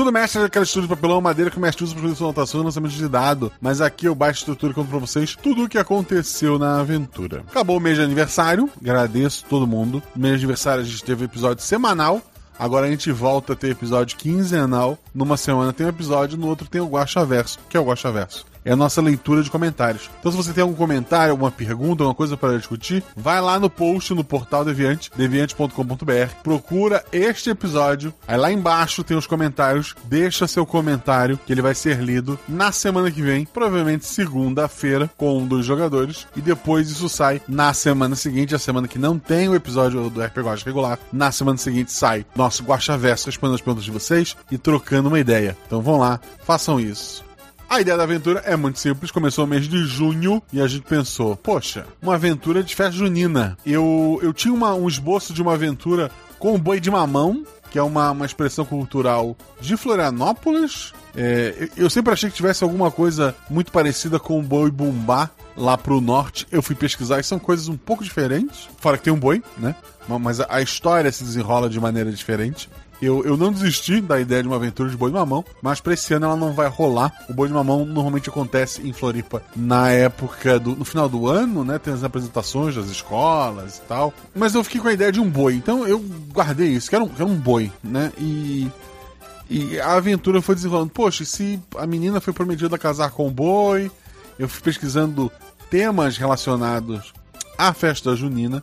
Escudo mestre é aquela estrutura de papelão madeira que o mestre usa para fazer sua anotação e lançamento de dado. Mas aqui eu baixo a estrutura e conto pra vocês tudo o que aconteceu na aventura. Acabou o mês de aniversário, agradeço todo mundo. No mês de aniversário a gente teve episódio semanal. Agora a gente volta a ter episódio quinzenal. Numa semana tem um episódio, no outro tem o Guacha Verso. que é o Guacha Verso? É a nossa leitura de comentários. Então, se você tem algum comentário, alguma pergunta, alguma coisa para discutir, vai lá no post no portal Deviante, deviante.com.br, procura este episódio. Aí lá embaixo tem os comentários. Deixa seu comentário, que ele vai ser lido na semana que vem, provavelmente segunda-feira, com um dos jogadores. E depois isso sai na semana seguinte, a semana que não tem o episódio do RPG regular. Na semana seguinte sai nosso Guacha Verso respondendo as perguntas de vocês e trocando uma ideia. Então vão lá, façam isso. A ideia da aventura é muito simples. Começou no mês de junho e a gente pensou: poxa, uma aventura de festa junina. Eu, eu tinha uma- um esboço de uma aventura com o boi de mamão, que é uma, uma expressão cultural de Florianópolis. É, eu, sempre achei que tivesse alguma coisa muito parecida com o boi bumbá lá pro norte. Eu fui pesquisar e são coisas um pouco diferentes. Fora que tem um boi, né? Ma- Mas a história se desenrola de maneira diferente. Eu, eu não desisti da ideia de uma aventura de boi de mamão, mas pra esse ano ela não vai rolar. O boi de mamão normalmente acontece em Floripa na época do. no final do ano, né? Tem as apresentações das escolas e tal. Mas eu fiquei com a ideia de um boi, então eu guardei isso, era um, um boi, né? E. E a aventura foi desenrolando. Poxa, se a menina foi prometida a casar com o boi? Eu fui pesquisando temas relacionados à festa junina.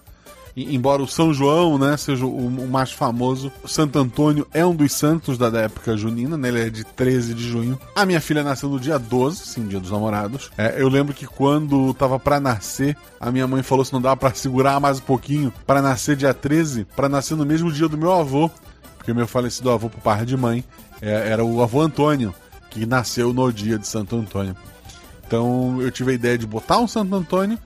Embora o São João né, seja o, o mais famoso, o Santo Antônio é um dos santos da, da época junina, né, ele é de 13 de junho. A minha filha nasceu no dia 12, sim, dia dos namorados. É, eu lembro que quando tava pra nascer, a minha mãe falou se não dava pra segurar mais um pouquinho para nascer dia 13, para nascer no mesmo dia do meu avô, porque meu falecido avô por parte de mãe é, era o avô Antônio, que nasceu no dia de Santo Antônio. Então eu tive a ideia de botar um Santo Antônio,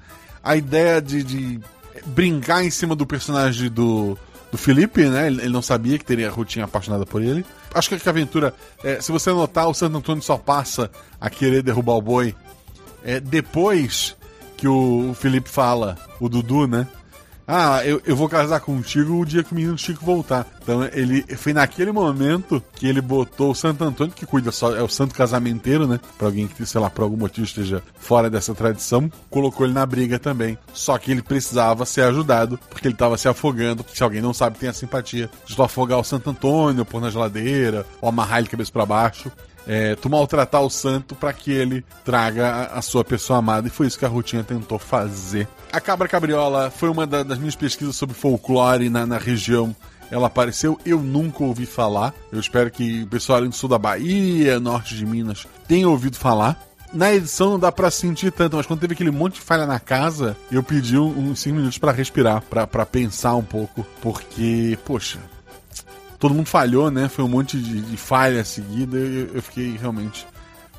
a ideia de, de brincar em cima do personagem do, do Felipe, né? Ele, não sabia que teria a Rutinha apaixonada por ele. Acho que a aventura, é, se você notar, o Santo Antônio só passa a querer derrubar o boi é, depois que o Felipe fala, o Dudu, né? Ah, eu, eu vou casar contigo o dia que o menino Chico voltar. Então ele foi naquele momento que ele botou o Santo Antônio, que cuida só, é o santo casamenteiro, né? Pra alguém que, sei lá, por algum motivo esteja fora dessa tradição, colocou ele na briga também. Só que ele precisava ser ajudado, porque ele tava se afogando. Se alguém não sabe, tem a simpatia de tu afogar o Santo Antônio, pôr na geladeira, ou amarrar ele cabeça para baixo é, tu maltratar o santo para que ele traga a, a sua pessoa amada. E foi isso que a Rutinha tentou fazer. A Cabra Cabriola foi uma da- das minhas pesquisas sobre folclore na, na região. Ela apareceu, eu nunca ouvi falar. Eu espero que o pessoal ali no sul da Bahia, norte de Minas, tenha ouvido falar. Na edição não dá pra sentir tanto, mas quando teve aquele monte de falha na casa, eu pedi uns 5 minutos pra respirar, pra pensar um pouco. Porque, poxa, todo mundo falhou, né? Foi um monte de, de falha seguida e eu, fiquei realmente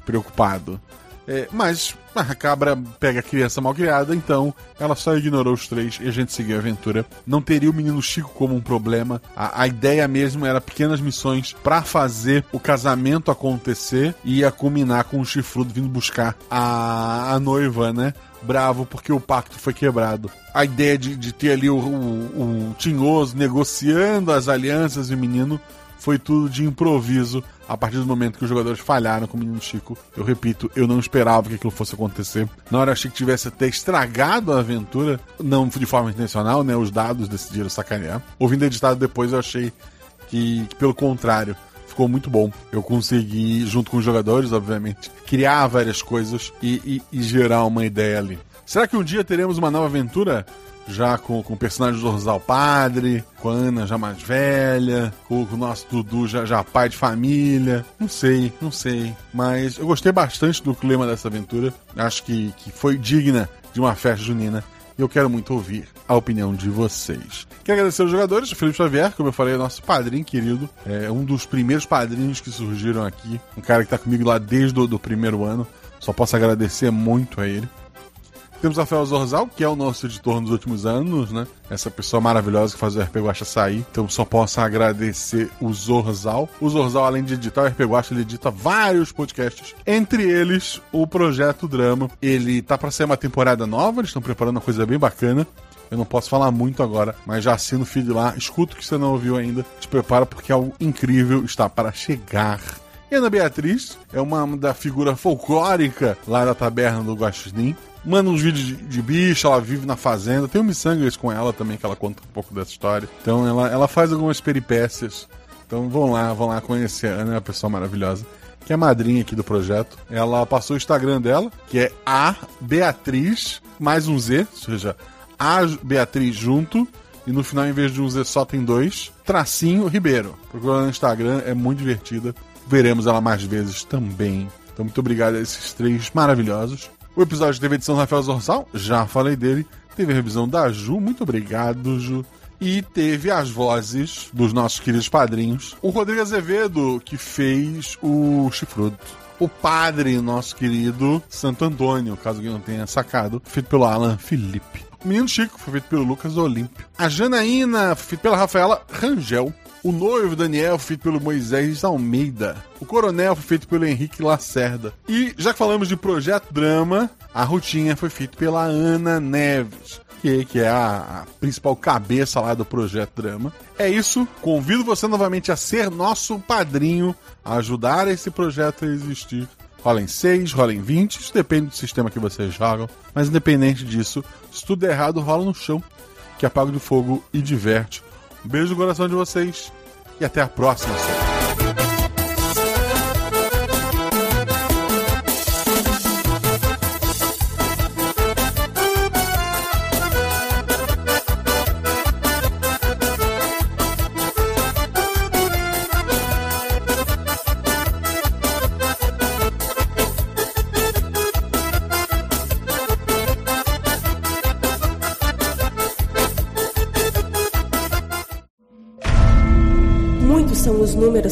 preocupado. É, mas a cabra pega a criança mal criada, então ela só ignorou os três e a gente seguiu a aventura. Não teria o menino Chico como um problema. A, a ideia mesmo era pequenas missões pra fazer o casamento acontecer e ia culminar com o chifrudo vindo buscar a, a noiva, né? Bravo porque o pacto foi quebrado. A ideia de, de ter ali o, o, o Tinhoso negociando as alianças e o menino foi tudo de improviso a partir do momento que os jogadores falharam com o menino Chico. Eu repito, eu não esperava que aquilo fosse acontecer. Na hora eu achei que tivesse até estragado a aventura, não de forma intencional, né? Os dados decidiram sacanear. Ouvindo editado depois, eu achei que, que pelo contrário, ficou muito bom. Eu consegui, junto com os jogadores, obviamente, criar várias coisas e, e- e gerar uma ideia ali. Será que um dia teremos uma nova aventura já com, com o personagem do Zorzal padre, com a Ana já mais velha, com, com o nosso Dudu já, já pai de família. Não sei, não sei. Mas eu gostei bastante do clima dessa aventura. Acho que, que foi digna de uma festa junina. E eu quero muito ouvir a opinião de vocês. Quero agradecer aos jogadores, Felipe Xavier, como eu falei, é nosso padrinho querido. É um dos primeiros padrinhos que surgiram aqui. Um cara que tá comigo lá desde o do primeiro ano. Só posso agradecer muito a ele. Temos Rafael Zorzal, que é o nosso editor nos últimos anos, né? Essa pessoa maravilhosa que faz o RP Guacha sair. Então só posso agradecer o Zorzal. O Zorzal, além de editar o RP Guacha, ele edita vários podcasts. Entre eles, o Projeto Drama. Ele tá para ser uma temporada nova, eles estão preparando uma coisa bem bacana. Eu não posso falar muito agora, mas já assina o feed lá, escuta o que você não ouviu ainda, te prepara porque algo incrível está para chegar. E Ana Beatriz é uma da figura folclórica lá da taberna do Guaxinim manda uns vídeos de, de, bicho, ela vive na fazenda. Tem um miçangas com ela também, que ela conta um pouco dessa história. Então ela, ela faz algumas peripécias. Então vão lá, vão lá conhecer a Ana, uma pessoa maravilhosa. Que é madrinha aqui do projeto. Ela passou o Instagram dela, que é a Beatriz, mais um Z, ou seja, a Beatriz junto. E no final, em vez de um Z, só tem dois. Tracinho Ribeiro. Procura no Instagram, é muito divertida. Veremos ela mais vezes também. Então, muito obrigado a esses três maravilhosos. O episódio teve edição do Rafael Zorzal, já falei dele. Teve a revisão da Ju, muito obrigado, Ju. E teve as vozes dos nossos queridos padrinhos. O Rodrigo Azevedo, que fez o Chifrudo. O padre, nosso querido Santo Antônio, caso alguém não tenha sacado, feito pelo Alan Felipe. O Menino Chico foi feito pelo Lucas Olímpio. A Janaína, feito pela Rafaela Rangel. O noivo Daniel, feito pelo Moisés Almeida. O coronel foi feito pelo Henrique Lacerda. E já que falamos de projeto drama, a rotinha foi feita pela Ana Neves. Que, é a, principal cabeça lá do projeto drama. É isso. Convido você novamente a ser nosso padrinho, a ajudar esse projeto a existir. Rola em 6, rola em 20, isso depende do sistema que vocês jogam. Mas independente disso, se tudo der errado, rola no chão, que apaga de fogo e diverte. Beijo no coração de vocês e até a próxima.